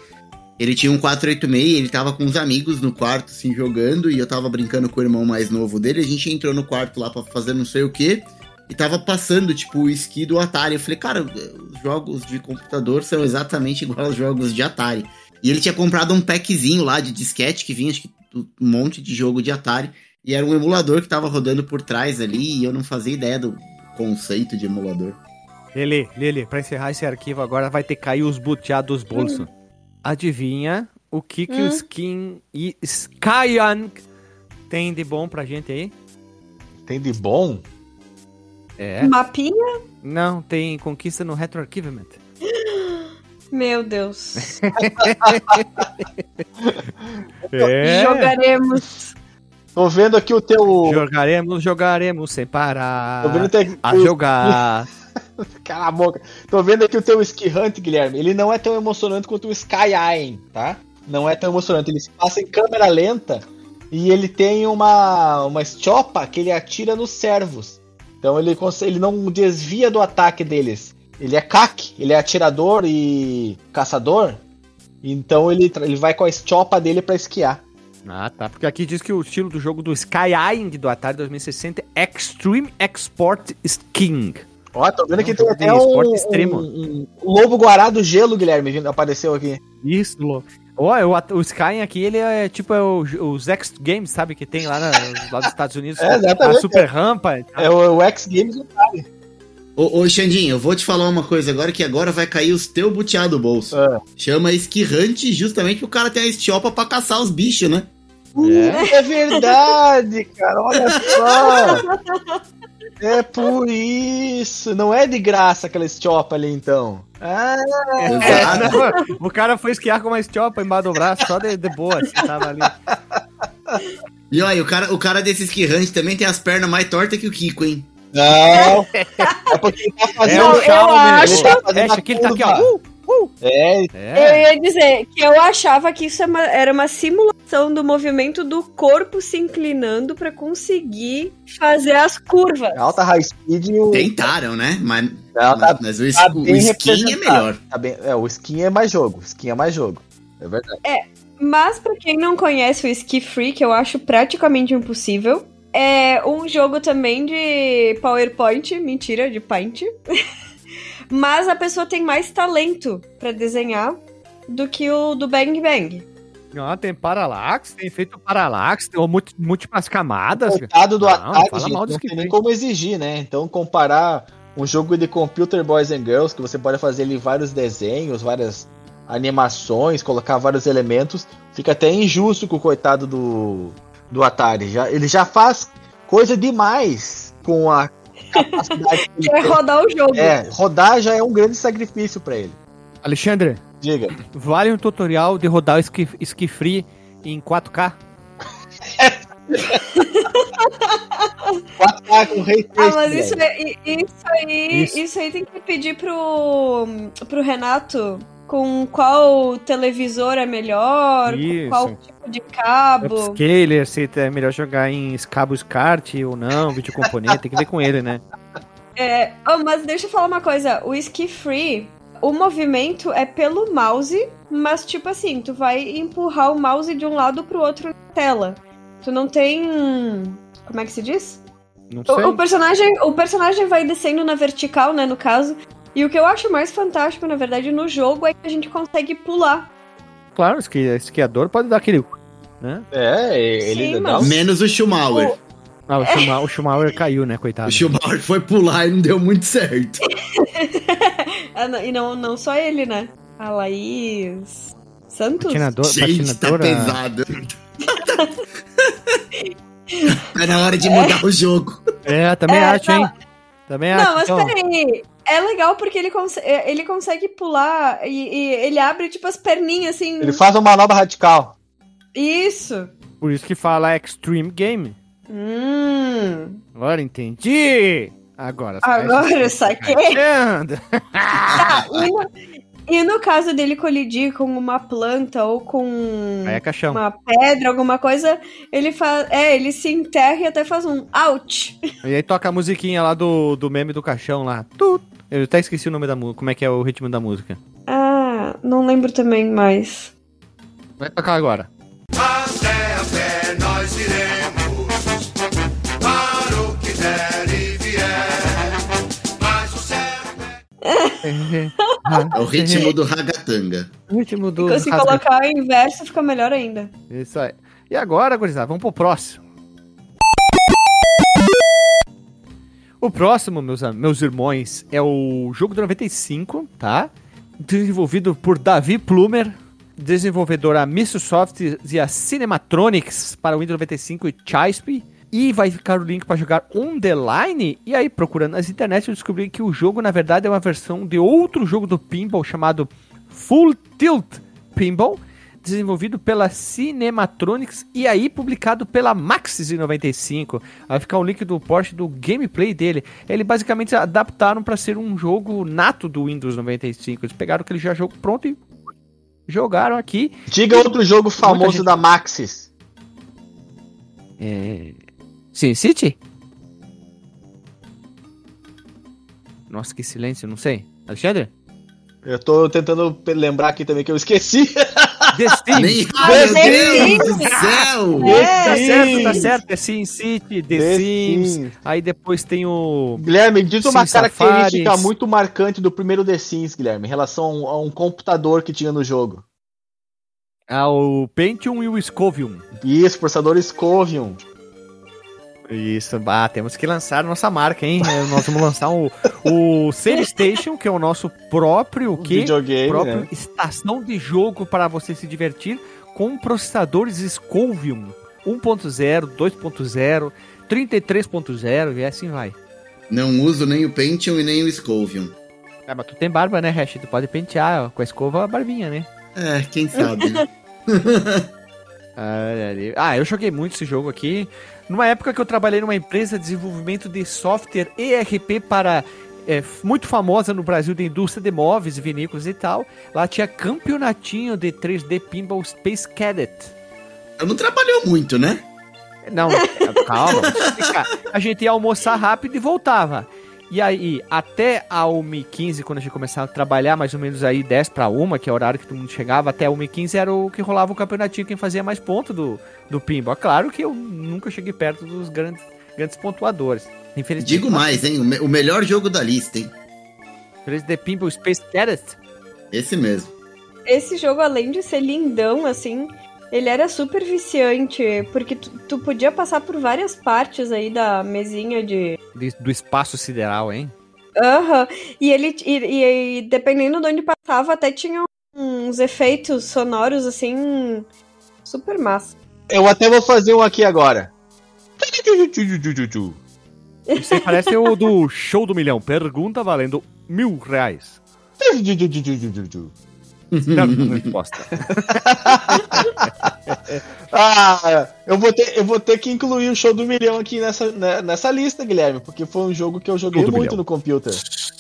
Ele tinha um 486, ele tava com uns amigos no quarto, assim, jogando, e eu tava brincando com o irmão mais novo dele. A gente entrou no quarto lá pra fazer não sei o que. E tava passando, tipo, o ski do Atari. Eu falei, cara, os jogos de computador são exatamente igual aos jogos de Atari. E ele tinha comprado um packzinho lá de disquete que vinha, acho que um monte de jogo de Atari. E era um emulador que tava rodando por trás ali e eu não fazia ideia do conceito de emulador. Lele, Lele, pra encerrar esse arquivo agora vai ter que cair os buteados dos bolsos. Adivinha o que que o Skin e Skyang tem de bom pra gente aí? Tem de bom? É. Mapinha? Não, tem conquista no Retro Archivement. Meu Deus. É. Jogaremos. Tô vendo aqui o teu. Jogaremos, jogaremos sem Tô parar. vendo até- A jogar. Cala a boca. Tô vendo aqui o teu Ski Hunt, Guilherme. Ele não é tão emocionante quanto o Sky Eye, tá? Não é tão emocionante. Ele se passa em câmera lenta E ele tem uma, uma estiopa que ele atira nos servos. Então ele, ele não desvia do ataque deles. Ele é cac, ele é atirador e caçador. Então ele, ele vai com a estiopa dele pra esquiar. Ah, tá. Porque aqui diz que o estilo do jogo do Skyeng do Atari 2060 é Extreme Export Skiing. Ó, tô vendo É um que tem até um, esporte extremo. um- um lobo guará do gelo, Guilherme, apareceu aqui. Isso, louco. Ó, o, at- o Skyeng aqui, ele é tipo é o, os X Games, sabe? Que tem lá, na, lá dos Estados Unidos. É, exatamente. A super rampa. e tal. É o, o X Games do Atari. Ô, ô Xandinho, eu vou te falar uma coisa agora, que agora vai cair os teu butear do bolso. É. Chama esquirrante justamente porque o cara tem a estiopa pra caçar os bichos, né? É. É verdade, cara, olha só. É por isso. Não é de graça aquela estiopa ali, então. Ah, Exato. Não, o cara foi esquiar com uma estiopa embaixo do braço, só de, de boa, assim, tava ali. E olha, o cara, o cara desse esquirrante também tem as pernas mais tortas que o Kiko, hein? não. É porque ele tá fazendo. É o eu né? acho- Ele tá a aqui, ele tá aqui, ó. curva. Uh, uh. É, Eu É. ia dizer que eu achava que isso é era uma simulação do movimento do corpo se inclinando pra conseguir fazer as curvas. alta high speed o. Tentaram, né? Mas, tá, mas o, tá o skin é melhor. tá bem- é, o skin é mais jogo. O skin é mais jogo. É verdade. Mas pra quem não conhece o Ski Free, que eu acho praticamente impossível, é um jogo também de PowerPoint, mentira, de Paint. Mas a pessoa tem mais talento pra desenhar do que o do Bang Bang. Ó, tem paralaxe, tem efeito paralaxe, tem múlti- múltiplas camadas. Coitado do Não, Atari, fala gente, mal não tem nem como exigir, né? Então comparar um jogo de Computer Boys and Girls, que você pode fazer ali vários desenhos, várias animações, colocar vários elementos, fica até injusto com o coitado do, do Atari. Já, ele já faz coisa demais com a capacidade que é rodar o jogo. É, rodar já é um grande sacrifício pra ele. Alexandre, Diga. vale um tutorial de rodar o ski, ski free em 4K? 4K com Ray Ah, mas isso, é- isso aí, Isso. isso. aí tem que pedir pro, pro Renato com qual televisor é melhor, Isso. com qual tipo de cabo. Upscaler, se é melhor jogar em cabo SCART ou não, vídeo componente, tem que ver com ele, né? É, oh, mas deixa eu falar uma coisa, o Ski Free, o movimento é pelo mouse, mas tipo assim, tu vai empurrar o mouse de um lado pro outro na tela. Tu não tem. Como é que se diz? Não sei. O, o personagem, o personagem vai descendo na vertical, né, no caso. E o que eu acho mais fantástico, na verdade, no jogo é que a gente consegue pular. Claro, esqui, esquiador pode dar aquele. Né? É, ele Sim, dá mas- um- Menos o Schumacher. Ah, o, Schuma, o Schumacher caiu, né, coitado. O Schumacher foi pular e não deu muito certo. Não- E não, não só ele, né? A Laís. Santos? Patinador, Gente, tá patinadora. pesado. tá na hora de mudar o jogo. É, também É, acho, não. hein? Também acho. Não, mas então. peraí. É legal porque ele, conse- é, ele consegue pular e, e ele abre, tipo, as perninhas, assim. Ele faz uma manobra radical. Isso. Por isso que fala Extreme Game. Hum. Agora entendi! Agora Agora saquei. Anda. Tá, e no, e no caso dele colidir com uma planta ou com é uma pedra, alguma coisa, ele faz. É, ele se enterra e até faz um ouch. E aí toca a musiquinha lá do, do meme do caixão lá. Eu até esqueci o nome da música. Como é que é o ritmo da música? Ah, não lembro também mais. Vai tocar agora. É o ritmo do ragatanga. O ritmo do. Porque se rasga- colocar o inverso fica melhor ainda. Isso aí. E agora, gurizada, vamos pro próximo. O próximo, meus, meus irmãos, é o jogo do 95, tá? Desenvolvido por Davi Plumer, desenvolvedor a Microsoft e a Cinematronics para o Windows 95 e Chasp. E vai ficar o link para jogar on the line. E aí, procurando nas internet, eu descobri que o jogo, na verdade, é uma versão de outro jogo do Pinball chamado Full Tilt Pinball, desenvolvido pela Cinematronics e aí publicado pela Maxis em 95. Vai ficar o link do Porsche do gameplay dele. Ele basicamente adaptaram para ser um jogo nato do Windows 95. Eles pegaram aquele já jogo pronto e jogaram aqui. Diga outro jogo famoso gente- da Maxis. É... Sin City? Nossa, que silêncio, não sei. Alexandre? Eu tô tentando lembrar aqui também que eu esqueci. The Sims. Meu Deus Sims. do céu! É. Tá certo, tá Sims. certo. É Sin City, The, The Sims. Sims. Aí depois tem o. Guilherme, diz uma Sim, característica Safaris. muito marcante do primeiro The Sims, Guilherme, em relação a um, a um computador que tinha no jogo. Ah, o Pentium e o Scovium. Isso, processador Scovium. Isso, bah, temos que lançar nossa marca, hein? Nós vamos lançar o, o Save Station, que é o nosso próprio que videogame, próprio né? estação de jogo para você se divertir com processadores Scovium 1.0, 2.0, 33.0 e assim vai. Não uso nem o Pentium e nem o Scovium. Ah, mas tu tem barba, né, Hash? Tu pode pentear ó, com a escova a barbinha, né? É, quem sabe. Ah, eu joguei muito esse jogo aqui. Numa época que eu trabalhei numa empresa de desenvolvimento de software ERP para. é, muito famosa no Brasil de indústria de móveis, vinícolas e tal. Lá tinha campeonatinho de 3D Pinball Space Cadet. Eu não trabalhou muito, né? Não, calma. A gente ia almoçar rápido e voltava. E aí, até a 1h15, quando a gente começava a trabalhar, mais ou menos aí 10 para 1, que é o horário que todo mundo chegava, até 1h15 era o que rolava o campeonatinho, quem fazia mais ponto do, do pinball. Claro que eu nunca cheguei perto dos grandes, grandes pontuadores. Infelizmente. Digo mais, hein? O, me- o melhor jogo da lista, hein? 3D Pinball Space Cadet. Esse mesmo. Esse jogo, além de ser lindão, assim, ele era super viciante, porque tu, tu podia passar por várias partes aí da mesinha de. de- do espaço sideral, hein? Aham. E ele. E, e- e dependendo de onde passava, até tinha uns efeitos sonoros, assim. Super massa. Eu até vou fazer um aqui agora. Isso aí parece o do show do milhão. Pergunta valendo mil reais. Não, resposta. Ah, eu vou, ter, eu vou ter que incluir o show do milhão aqui nessa, né, nessa lista, Guilherme, porque foi um jogo que eu joguei muito milhão. no computer.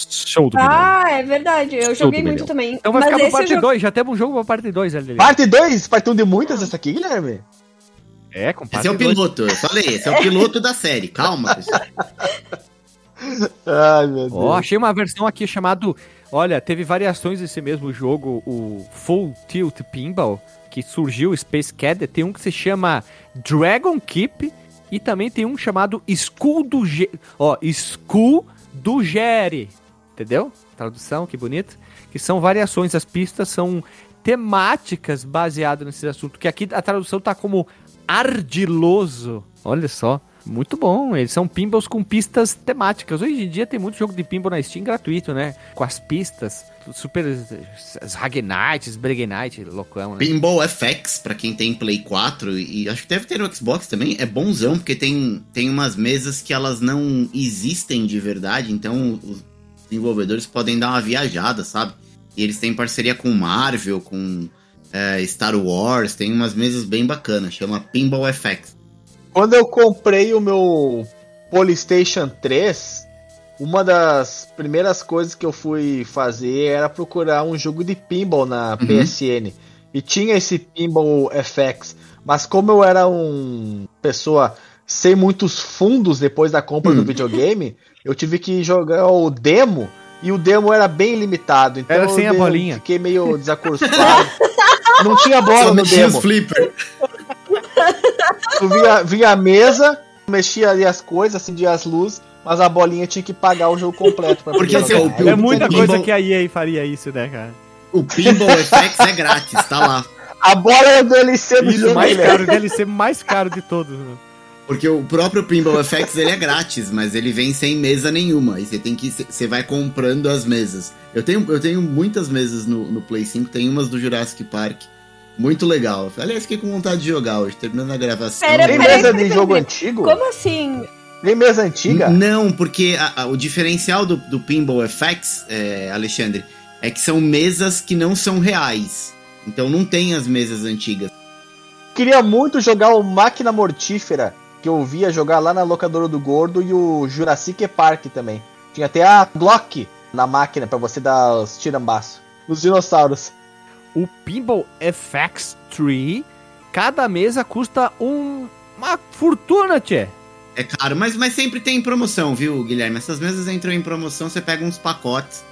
Show do milhão. Ah, é verdade. Eu Show joguei muito milhão. também. Então vai Mas ficar pra parte jogo. 2, já temos um jogo pra parte 2 ali. Parte 2? Parte 1 de muitas essa aqui, Guilherme? É, com parte Esse é o 2. piloto, eu falei, esse é o piloto da série. Calma, pessoal. Ai, meu Deus. Ó, achei uma versão aqui chamado. Olha, teve variações desse mesmo jogo, o Full Tilt Pinball, que surgiu Space Cadet. Tem um que se chama Dragon Keep e também tem um chamado School do Ge... Ó, School do Gere. Entendeu? Tradução, que bonito. Que são variações, as pistas são temáticas baseadas nesse assunto. Que aqui a tradução tá como ardiloso. Olha só. Muito bom, eles são pinballs com pistas temáticas. Hoje em dia tem muito jogo de pinball na Steam gratuito, né? Com as pistas, super. As Hagenite, Bregenite, loucão, né? Pinball FX, pra quem tem Play 4, e acho que deve ter no Xbox também, é bonzão, porque tem, tem umas mesas que elas não existem de verdade, então os desenvolvedores podem dar uma viajada, sabe? E eles têm parceria com Marvel, com é, Star Wars, tem umas mesas bem bacanas, chama Pinball FX. Quando eu comprei o meu Polystation 3, uma das primeiras coisas que eu fui fazer era procurar um jogo de pinball na Uhum. PSN. E tinha esse Pinball FX. Mas como eu era um pessoa sem muitos fundos depois da compra do Hum. videogame, eu tive que jogar o demo. E o demo era bem limitado. Então Era sem eu a bolinha. Fiquei meio desacorçado. Não tinha bola Só no mexia os demo. flipper. Tu via, via a mesa, mexia ali as coisas, acendia as luzes, mas a bolinha tinha que pagar o jogo completo pra Porque, assim, o- É o- muita o coisa pinball- que a EA faria isso, né, cara? O Pinball FX é grátis, tá lá. A bola é o DLC do Isso, jogo, mais né? caro, DLC mais caro de todos. né? Porque o próprio Pinball FX ele é grátis, mas ele vem sem mesa nenhuma. E você tem que. Você vai comprando as mesas. Eu tenho, eu tenho muitas mesas no, no Play 5, tem umas do Jurassic Park. Muito legal. Aliás, fiquei com vontade de jogar hoje, terminando a gravação. Pera, Tem mesa pera, de pera, jogo pera. antigo? Como assim? Tem mesa antiga? Não, porque a- a- o diferencial do, do Pinball FX, é, Alexandre, é que são mesas que não são reais. Então não tem as mesas antigas. Queria muito jogar o Máquina Mortífera, que eu via jogar lá na locadora do Gordo, e o Jurassic Park também. Tinha até a Glock na máquina pra você dar os tirambaços. Os dinossauros. O Pinball FX3, cada mesa custa um, uma fortuna, tchê. É caro, mas, mas sempre tem promoção, viu, Guilherme? Essas mesas entram em promoção, você pega uns pacotes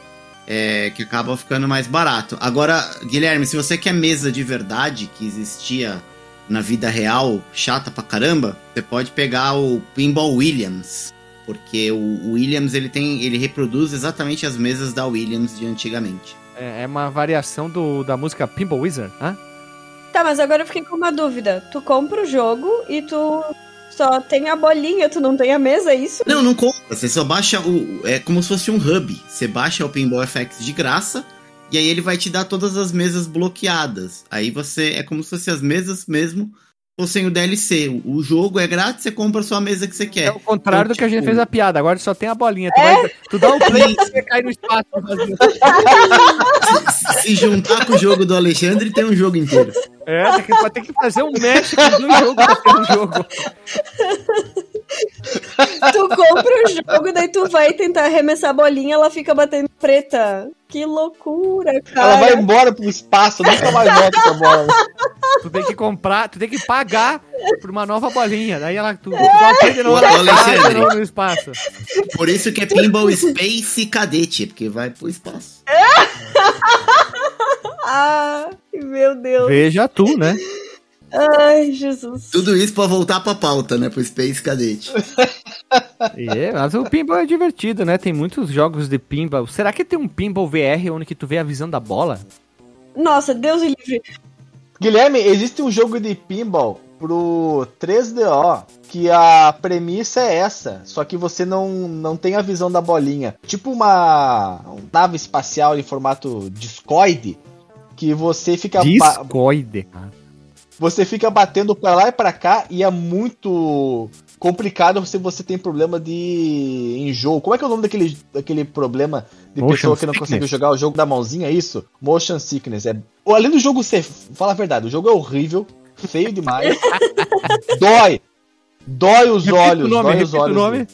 é, que acabam ficando mais barato. Agora, Guilherme, se você quer mesa de verdade, que existia na vida real, chata pra caramba, você pode pegar o Pinball Williams. Porque o Williams ele tem. ele reproduz exatamente as mesas da Williams de antigamente. É, é uma variação do, da música Pinball Wizard, hã? Tá, mas agora eu fiquei com uma dúvida. Tu compra o jogo e tu só tem a bolinha, tu não tem a mesa, é isso? Não, não compra. Você só baixa o. É como se fosse um hub. Você baixa o Pinball FX de graça. E aí ele vai te dar todas as mesas bloqueadas. Aí você. É como se fossem as mesas mesmo fossem o DLC. O, o jogo é grátis, você compra a sua mesa que você quer. É o contrário Então, do que a gente tipo, fez a piada. Agora só tem a bolinha. Tu, vai, tu dá um play e você cai no espaço. se, se juntar com o jogo do Alexandre, tem um jogo inteiro. É, tem que, vai ter que fazer um México do jogo pra ter um jogo. Tu compra o jogo, daí tu vai tentar arremessar a bolinha, ela fica batendo preta. Que loucura, cara. Ela vai embora pro espaço, nunca mais volta com a bola. Tu tem que comprar, tu tem que pagar por uma nova bolinha. Daí ela, tu, tu de novo, ela cai de novo no espaço. Por isso que é Pinball Space Cadete, porque vai pro espaço. Ah, meu Deus. Veja tu, né? Ai, Jesus. Tudo isso pra voltar pra pauta, né? Pro Space Cadete. E é, mas o pinball é divertido, né? Tem muitos jogos de pinball. Será que tem um pinball VR onde que tu vê a visão da bola? Nossa, Deus livre. Guilherme, existe um jogo de pinball pro 3DO que a premissa é essa, só que você não, não tem a visão da bolinha. Tipo uma nave espacial em formato discoide que você fica Discoide. Você fica batendo pra lá e pra cá e é muito complicado se você tem problema de enjoo. Como é que é o nome daquele, daquele problema de Motion pessoa que não sickness. consegue jogar o jogo da mãozinha? É isso? Motion sickness. É... Além do jogo ser. Fala a verdade, o jogo é horrível, feio demais. dói. Dói os Repita olhos. o nome, dói os repita o olhos. nome.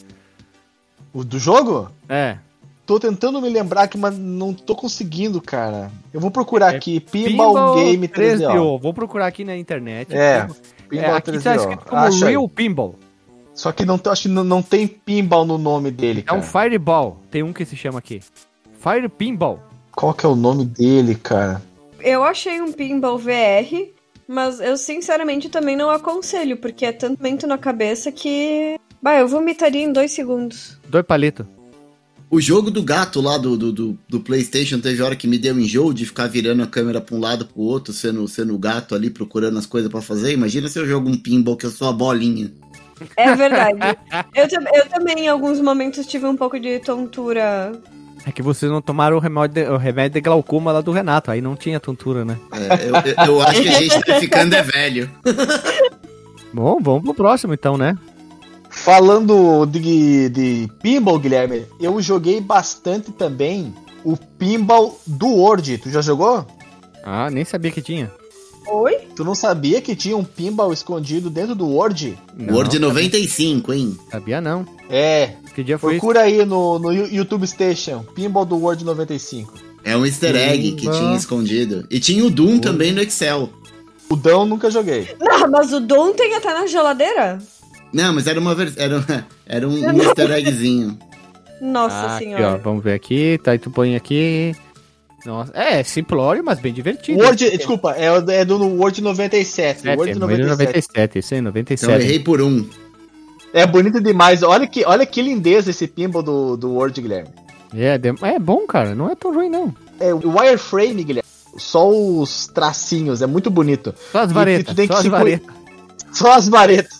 O do jogo? É. Tô tentando me lembrar aqui, mas não tô conseguindo, cara. Eu vou procurar É aqui. Pinball, Game 3DO. Vou procurar aqui na internet. É, É, Pinball aqui 3DO. tá escrito como Acha aí. Real Pinball. Só que não, acho que não, não tem pinball no nome dele, É um cara. Fireball. Tem um que se chama aqui. Fire Pinball. Qual que é o nome dele, cara? Eu achei um pinball VR, mas eu sinceramente também não aconselho, porque é tanto mento na cabeça que. Bah, eu vomitaria em dois segundos. Dois palitos. O jogo do gato lá do, do, do, do PlayStation teve hora que me deu enjoo de ficar virando a câmera pra um lado pro outro, sendo, sendo o gato ali procurando as coisas pra fazer. Imagina se eu jogo um pinball que eu sou a bolinha. É verdade. eu, eu também, em alguns momentos, tive um pouco de tontura. É que vocês não tomaram o remédio de, o remédio de glaucoma lá do Renato. Aí não tinha tontura, né? É, eu, eu- eu acho que a gente tá ficando é velho. Bom, vamos pro próximo então, né? Falando de, de pinball, Guilherme, eu joguei bastante também o pinball do Word. Tu já jogou? Ah, nem sabia que tinha. Oi? Tu não sabia que tinha um pinball escondido dentro do Word? Não, Word 95, hein? Sabia não. É, Que dia foi isso? procura aí no, no YouTube Station, pinball do Word 95. É um easter egg que tinha escondido. E tinha o Doom também no Excel. O Dão nunca joguei. Não, mas o Dom tem até na geladeira? Não, mas era uma era, era um, um easter eggzinho. Nossa Ah, aqui, ó, senhora. vamos ver aqui. Tá, aí tu põe aqui. Nossa, é simplório, mas bem divertido. Word, desculpa, é, é do Word 97. Sete, Word é 97. 97, isso aí, Então 97. eu errei por um. É bonito demais. Olha que, olha que lindeza esse pinball do, do Word, Guilherme. É, é bom, cara. Não é tão ruim, não. É o wireframe, Guilherme. Só os tracinhos, é muito bonito. Só as E- e varetas. tu tem que Só as se cu- varetas. Só as varetas.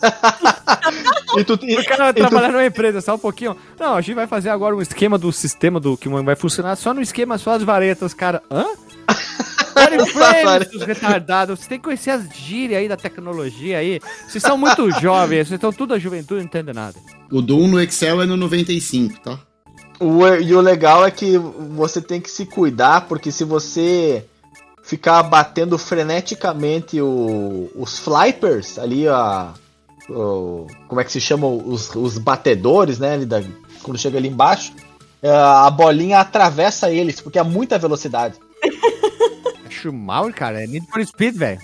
e tu, e- O cara vai e tu- trabalhar numa empresa, só um pouquinho. Não, a gente vai fazer agora um esquema do sistema do que vai funcionar só no esquema, só as varetas, cara. Hã? Seus retardados. Vocês têm que conhecer as gírias aí da tecnologia aí. Vocês são muito jovens, vocês estão tudo a juventude, não entende nada. O Doom no Excel é no 95, tá? o, e o legal é que você tem que se cuidar, porque se você ficar batendo freneticamente o- os flypers ali, a, o- como é que se chamam os, os batedores, né? da- quando chega ali embaixo, é, a bolinha atravessa eles, porque é muita velocidade. É Schumacher, cara. É Need for Speed, velho.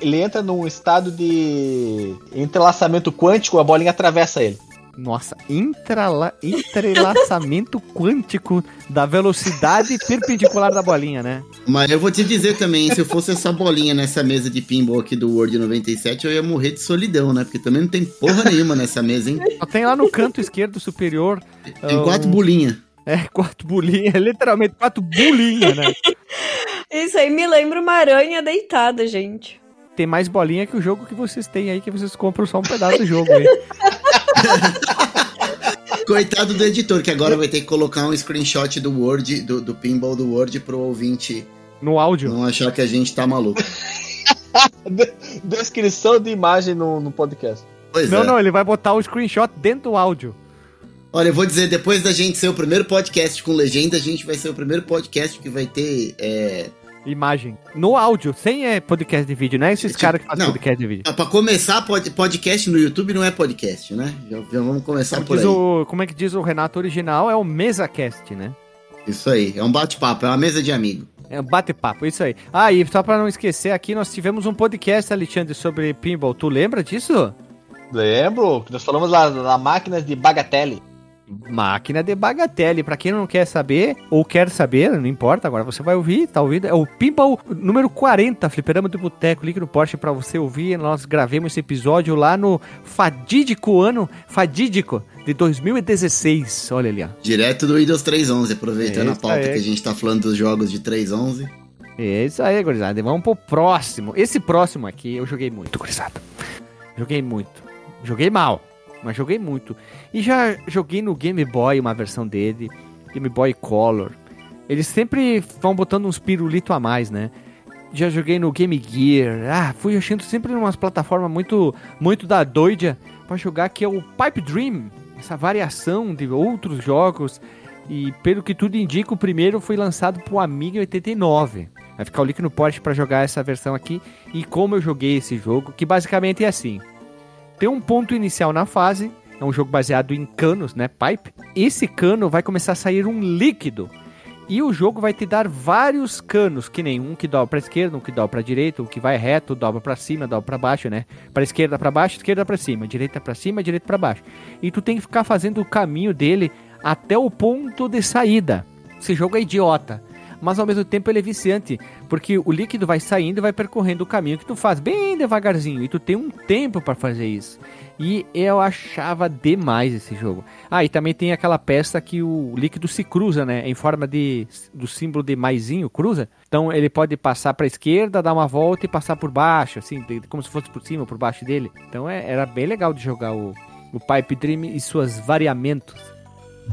ele entra num estado de entrelaçamento quântico, a bolinha atravessa ele. Nossa, intrala... entrelaçamento quântico da velocidade perpendicular da bolinha, né? Mas eu vou te dizer também, se eu fosse essa bolinha nessa mesa de pinball aqui do Word 97, eu ia morrer de solidão, né? Porque também não tem porra nenhuma nessa mesa, hein? Só tem lá no canto esquerdo superior. Tem ah, quatro um- bolinhas. É, quatro bolinhas, literalmente quatro bolinhas, né? Isso aí me lembra uma aranha deitada, gente. Tem mais bolinha que o jogo que vocês têm aí, que vocês compram só um pedaço do jogo aí. Coitado do editor, que agora vai ter que colocar um screenshot do Word, do, do pinball do Word pro ouvinte No áudio. não achar que a gente tá maluco. De- Descrição de imagem no, no podcast. Pois Não, é. não, ele vai botar o screenshot dentro do áudio. Olha, eu vou dizer, depois da gente ser o primeiro podcast com legenda, a gente vai ser o primeiro podcast que vai ter. É... Imagem. No áudio, sem é, podcast de vídeo, né? Esses Tipo, caras que fazem não. podcast de vídeo. Pra começar, pod- podcast no YouTube não é podcast, né? Já, já vamos começar Como, por diz aí. o, como é que diz o Renato original? É o MesaCast, né? Isso aí, é um bate-papo, é uma mesa de amigo. É um bate-papo, isso aí. Ah, e só pra não esquecer aqui, nós tivemos um podcast, Alexandre, sobre pinball. Tu lembra disso? Lembro que nós falamos lá da máquinas de bagatelle. Máquina de bagatelle. Pra quem não quer saber, ou quer saber, não importa, agora você vai ouvir, tá ouvindo? É o Pinball número 40, Fliperama do Boteco, link no Porsche pra você ouvir. Nós gravemos esse episódio lá no fadídico ano, fadídico, de 2016. Olha ali, ó. Direto do Windows 3.11, aproveitando É a pauta que a gente tá falando dos jogos de 3.11. É isso aí, gurizada. Vamos pro próximo. Esse próximo aqui eu joguei muito, gurizada. Joguei muito. Joguei mal, mas joguei muito. E já joguei no Game Boy uma versão dele, Game Boy Color. Eles sempre vão botando uns pirulito a mais, né? Já joguei no Game Gear. Ah, fui achando sempre umas plataformas muito, muito da doida pra jogar, que é o Pipe Dream. Essa variação de outros jogos. E pelo que tudo indica, o primeiro foi lançado pro Amiga em 89. Vai ficar o link no post pra jogar essa versão aqui. E como eu joguei esse jogo, que basicamente é assim. Tem um ponto inicial na fase, é um jogo baseado em canos, né, pipe. Esse cano vai começar a sair um líquido. E o jogo vai te dar vários canos, que nem um que dobra pra esquerda, um que dobra pra direita, um que vai reto, dobra pra cima, dobra pra baixo, né? Pra esquerda pra baixo, esquerda pra cima, direita pra cima, direita pra baixo. E tu tem que ficar fazendo o caminho dele até o ponto de saída. Esse jogo é idiota, mas ao mesmo tempo ele é viciante, porque o líquido vai saindo e vai percorrendo o caminho que tu faz bem devagarzinho, e tu tem um tempo pra fazer isso. E eu achava demais esse jogo. Ah, e também tem aquela peça que o líquido se cruza, né? Em forma de do símbolo de maisinho, cruza. Então ele pode passar pra esquerda, dar uma volta e passar por baixo, assim, como se fosse por cima por baixo dele. Então é- era bem legal de jogar o, o Pipe Dream e suas variamentos.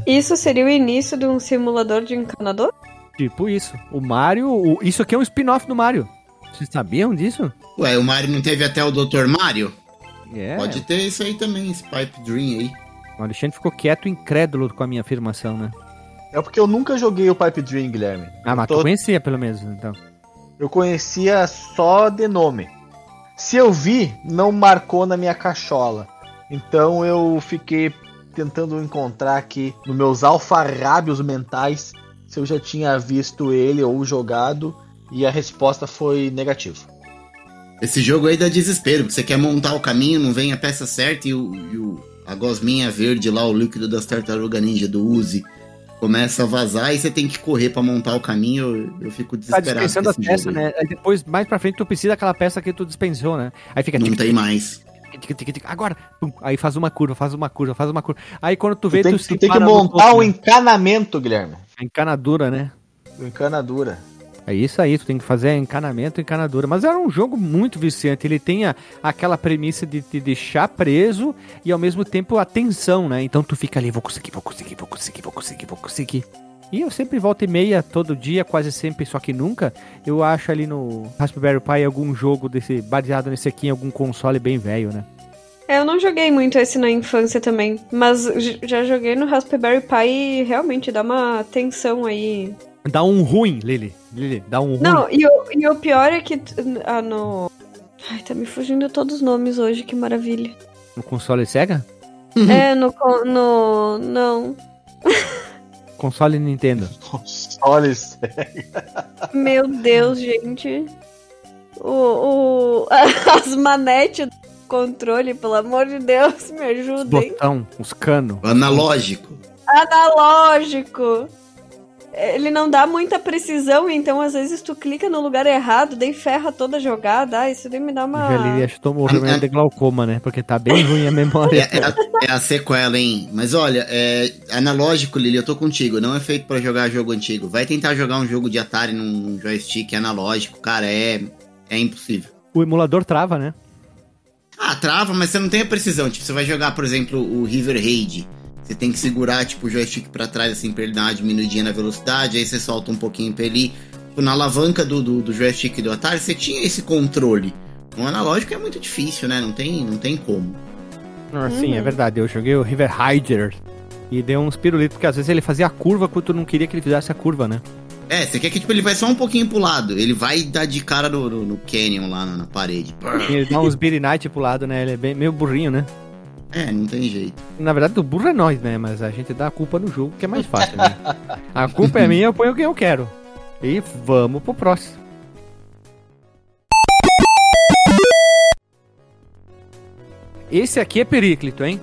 Isso seria o início de um simulador de encanador? Tipo isso. O Mario. o- isso aqui é um spin-off do Mario. Vocês sabiam disso? Ué, o Mario não teve até o Dr. Mario? É. Pode ter isso aí também, esse Pipe Dream aí. O Alexandre ficou quieto e incrédulo com a minha afirmação, né? É porque eu nunca joguei o Pipe Dream, Guilherme. Ah, mas Tô- tu conhecia pelo menos, então. Eu conhecia só de nome. Se eu vi, não marcou na minha cachola. Então eu fiquei tentando encontrar aqui nos meus alfarrábios mentais se eu já tinha visto ele ou jogado e a resposta foi negativa. Esse jogo aí dá desespero, porque você quer montar o caminho, não vem a peça certa e, o, e o- a gosminha verde lá, o líquido das tartarugas ninja do Uzi, começa a vazar e você tem que correr pra montar o caminho. Eu, eu fico Tá desesperado. dispensando esse peças, jogo aí. né? Aí depois, mais pra frente, tu precisa daquela peça que tu dispensou, né? Aí fica. Não tic, tem mais. Agora! Pum, aí faz uma curva, faz uma curva, faz uma curva. Aí quando tu vê, Tu tem, tu, tu tem que montar o né? encanamento, Guilherme. Encanadura, né? Encanadura. É isso aí, tu tem que fazer encanamento e encanadura. Mas era um jogo muito viciante. Ele tem a- aquela premissa de te deixar preso e ao mesmo tempo a tensão, né? Então tu fica ali, vou conseguir, vou conseguir, vou conseguir, vou conseguir, vou conseguir. E eu sempre volta e meia, todo dia, quase sempre, só que nunca, eu acho ali no Raspberry Pi algum jogo desse, baseado nesse aqui em algum console bem velho, né? É, eu não joguei muito esse na infância também, mas já joguei no Raspberry Pi e realmente dá uma tensão aí. Dá um ruim, Lili. Lili, dá um ruim. Não, e o, e o pior é que ah, no. Ai, tá me fugindo todos os nomes hoje, que maravilha. No console Sega? É, no. no não. Console Nintendo. Olha isso. Meu Deus, gente. o, o- as manetes do controle, pelo amor de Deus, me ajudem. Botão, os canos. Analógico. Analógico. Ele não dá muita precisão, então às vezes tu clica no lugar errado, daí ferra toda a jogada. Ah, isso daí me dá uma. Já li, acho que tomou remédio de glaucoma, né? Porque tá bem ruim a É, memória. é a, é a sequela, hein? Mas olha, é analógico, Lili, eu tô contigo. Não é feito pra jogar jogo antigo. Vai tentar jogar um jogo de Atari num joystick analógico, cara, é, é impossível. O emulador trava, né? Ah, trava, mas você não tem a precisão. Tipo, você vai jogar, por exemplo, o River Raid. Você tem que segurar, tipo, o joystick pra trás, assim, pra ele dar uma diminuidinha na velocidade. Aí você solta um pouquinho pra ele. ir. Tipo, na alavanca do, do, do joystick do Atari, você tinha esse controle. O analógico é muito difícil, né? Não tem, não tem como. Ah, Sim, é verdade. Eu joguei o River Hider e deu uns pirulitos, porque às vezes ele fazia a curva quando tu não queria que ele fizesse a curva, né? É, você quer que tipo, ele vai só um pouquinho pro lado. Ele vai dar de cara no, no, no canyon lá na, na parede. Ele dá uns beat night pro lado, né? Ele é bem, meio burrinho, né? É, não tem jeito. Na verdade, o burro é nós, né? Mas a gente dá a culpa no jogo, que é mais fácil, né? A culpa é minha, eu ponho quem eu quero. E vamos pro próximo. Esse aqui é periclito, hein?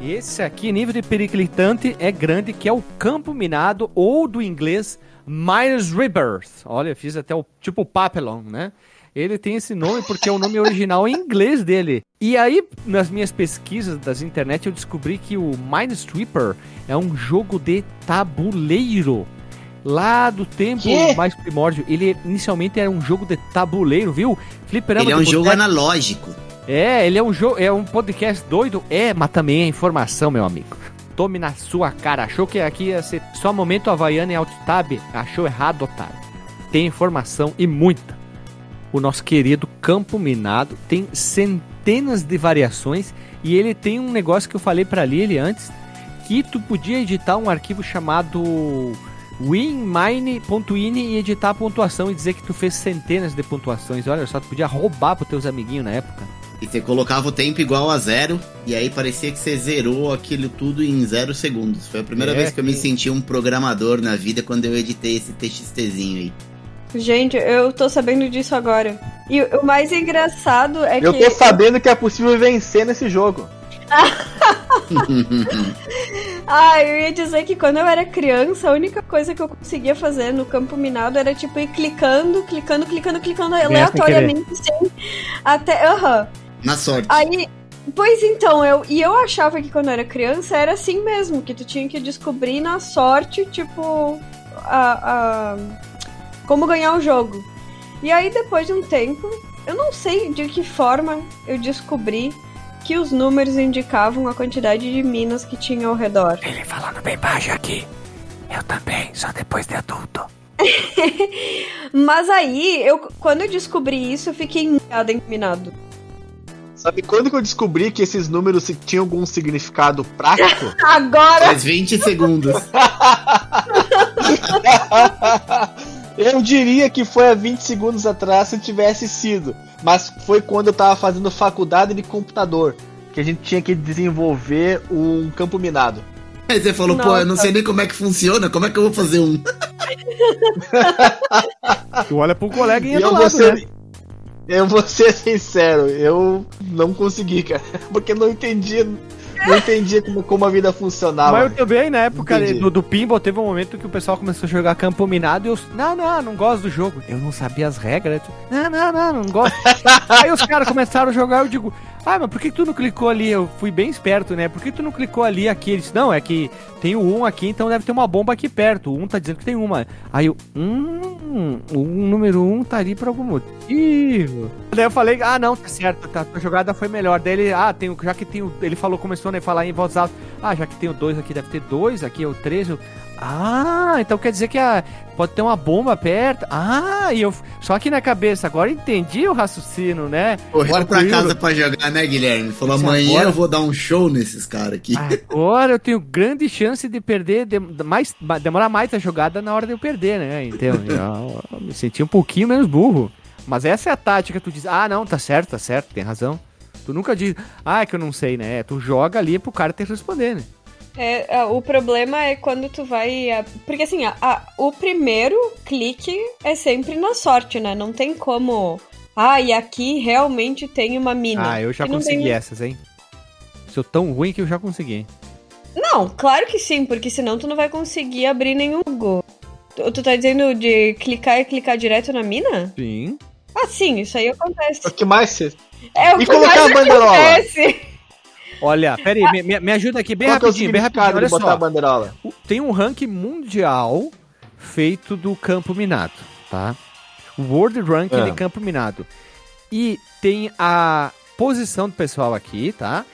Esse aqui, nível de periclitante, é grande, que é o campo minado, ou do inglês, Miles Rebirth. Olha, eu fiz até o tipo Papillon, né? Ele tem esse nome porque é o nome original em inglês dele. E aí, nas minhas pesquisas das internet, eu descobri que o Minesweeper é um jogo de tabuleiro. Lá do tempo Quê? mais primórdio. Ele inicialmente era um jogo de tabuleiro, viu? Fliperama ele é um de jogo analógico. É, ele é um jogo, é um podcast doido, é, mas também é informação, meu amigo. Tome na sua cara. Achou que aqui ia ser só momento Havaiana e Alt Tab? Achou errado, otário. Tem informação e muita. O nosso querido Campo Minado tem centenas de variações e ele tem um negócio que eu falei pra Lili antes, que tu podia editar um arquivo chamado winmine.ini e editar a pontuação e dizer que tu fez centenas de pontuações. Olha só, tu podia roubar pros teus amiguinhos na época. E você colocava o tempo igual a zero, e aí parecia que você zerou aquilo tudo em zero segundos. Foi a primeira É, vez que eu me senti um programador na vida quando eu editei esse TXTzinho aí. Gente, eu tô sabendo disso agora. E o mais engraçado é Eu que. tô sabendo que é possível vencer nesse jogo. Ah, eu ia dizer que quando eu era criança, a única coisa que eu conseguia fazer no campo minado era tipo ir clicando, clicando, clicando, clicando aleatoriamente, sim. Até. Aham. Na sorte. Aí. Pois então, eu, e eu achava que quando eu era criança era assim mesmo, que tu tinha que descobrir na sorte, tipo, a, a- como ganhar o jogo. E aí depois de um tempo, eu não sei de que forma eu descobri que os números indicavam a quantidade de minas que tinha ao redor. Ele falando bem baixo aqui. Eu também, só depois de adulto. Mas aí, eu, quando eu descobri isso, eu fiquei enganada em minado. Sabe quando que eu descobri que esses números tinham algum significado prático? Agora! Faz 20 segundos. eu diria que foi há 20 segundos atrás se tivesse sido. Mas foi quando eu tava fazendo faculdade de computador. Que a gente tinha que desenvolver um campo minado. Aí você falou, pô, eu não Nossa. sei nem como é que funciona, como é que eu vou fazer um? Tu olha pro colega e entra eu lado, ser, né? eu vou ser sincero, eu não consegui, cara. Porque eu não entendia, não entendia como, como a vida funcionava. Mas eu também, na época Entendi. do, do Pinball, teve um momento que o pessoal começou a jogar campo minado e eu. Não, não, não gosto do jogo. Eu não sabia as regras. Não, não, não, não gosto. Aí os caras começaram a jogar, eu digo. Ah, mas por que tu não clicou ali? Eu fui bem esperto, né? Por que tu não clicou ali aqui? Ele disse, não, é que tem o 1 aqui, então deve ter uma bomba aqui perto. O 1 tá dizendo que tem uma. Aí eu, hum, o número 1 tá ali por algum motivo. Daí eu falei, ah, não, tá certo, tá, a jogada foi melhor. Daí ele, ah, tem já que tem o. Ele falou, começou né, a falar em voz alta. Ah, já que tem o 2 aqui, deve ter dois, aqui é o 3. Eu, ah, então quer dizer que a, pode ter uma bomba perto. Ah, e eu. Só que na cabeça, agora entendi o raciocínio, né? Correu pra casa pra jogar, né, Guilherme? Falou, amanhã agora- eu vou dar um show nesses caras aqui. Agora eu tenho grande chance de perder, de, mais, demorar mais a jogada na hora de eu perder, né? Então, eu, eu me senti um pouquinho menos burro. Mas essa é a tática, tu diz, ah, não, tá certo, tá certo, tem razão. Tu nunca diz, ah, é que eu não sei, né? Tu joga ali pro cara ter que responder, né? É, a- o problema é quando tu vai. porque assim, a- a- o primeiro clique é sempre na sorte, né? Não tem como Ah, e aqui realmente tem uma mina. Ah, eu já consegui tem- essas, hein? Sou tão ruim que eu já consegui. Não, claro que sim, porque senão tu não vai conseguir abrir nenhum jogo. Tu, tu tá dizendo de clicar e clicar direto na mina? Sim. Ah, sim, isso aí acontece. O que mais. É o E que colocar mais a bandeirola? acontece. Olha, pera aí, me, me- me ajuda aqui bem Qual é rapidinho, bem significado rapidinho. Olha botar a só. bandeirola? O- Tem um ranking mundial feito do campo minado, tá? O World Ranking Ah. de campo minado. E tem a posição do pessoal aqui, tá?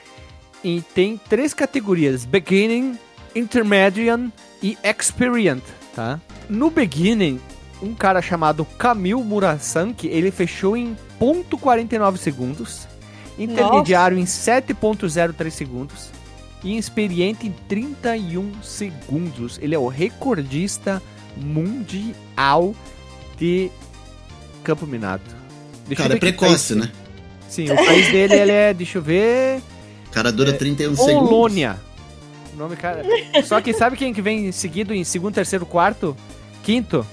E tem três categorias: Beginning, Intermediate e Experienced, tá? No Beginning, um cara chamado Kamil Murasanki, ele fechou em ponto .49 segundos. Intermediário em 7.03 segundos. E experiente em 31 segundos. Ele é o recordista mundial de campo minado. Deixa eu Cara, é precoce, né? Sim, o país dele ele é, deixa eu ver, cara dura 31 segundos. Polônia. O nome cara. Só que sabe quem que vem seguido em segundo, terceiro, quarto, quinto?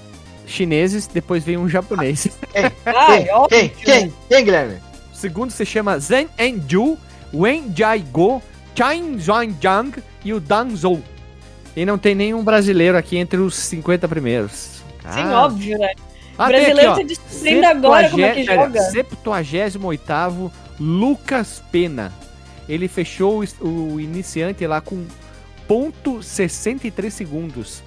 Chineses, depois vem um japonês. Quem? Quem? Quem? Quem, Guilherme? Segundo se chama Zhen Enju, Wen Jaigo, Chen Zhuanjiang e o Dang Zhou. E não tem nenhum brasileiro aqui entre os 50 primeiros. Sim, Ah. óbvio, né? Ah, brasileiro aqui, tá descobrindo agora como é que joga. pera, 78º Lucas Pena. Ele fechou o, iniciante lá com ponto 63 segundos.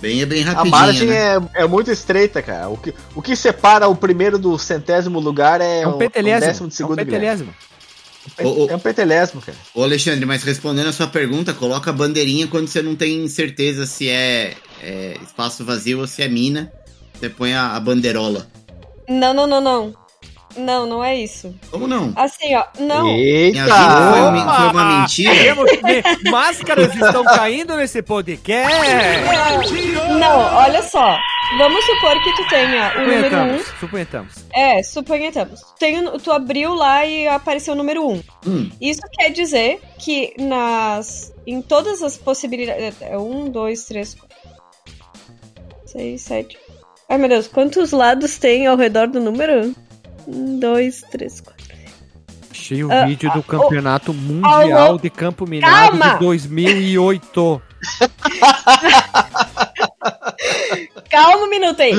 Bem, é bem A rapidinho, margem né? é, é muito estreita, cara. O que, o que separa o primeiro do centésimo lugar é, É um o- petelésimo. o décimo de é um segundo. Petelésimo. Ô, É um petelésimo, cara. ô, Alexandre, mas respondendo a sua pergunta, coloca a bandeirinha quando você não tem certeza se é, é espaço vazio ou se é mina. Você põe a, a bandeirola. Não, não, não, não. Não, não é isso. Como não? Assim, ó, não. Foi, Eita! uma- foi uma mentira. Máscaras estão caindo nesse podcast. Não, olha só. Vamos supor que tu tenha o número 1. Suponhamos, suponhamos. É, suponhamos. Tem, o- tu abriu lá e apareceu o número 1. Hum, Isso quer dizer que nas. Em todas as possibilidades. É 1, 2, 3, 4. 6, 7. Ai meu Deus, quantos lados tem ao redor do número? 1, 2, 3, 4. Achei o Ah, vídeo do ah, campeonato mundial alô? de campo minado Calma! de 2008. Calma um minuto aí.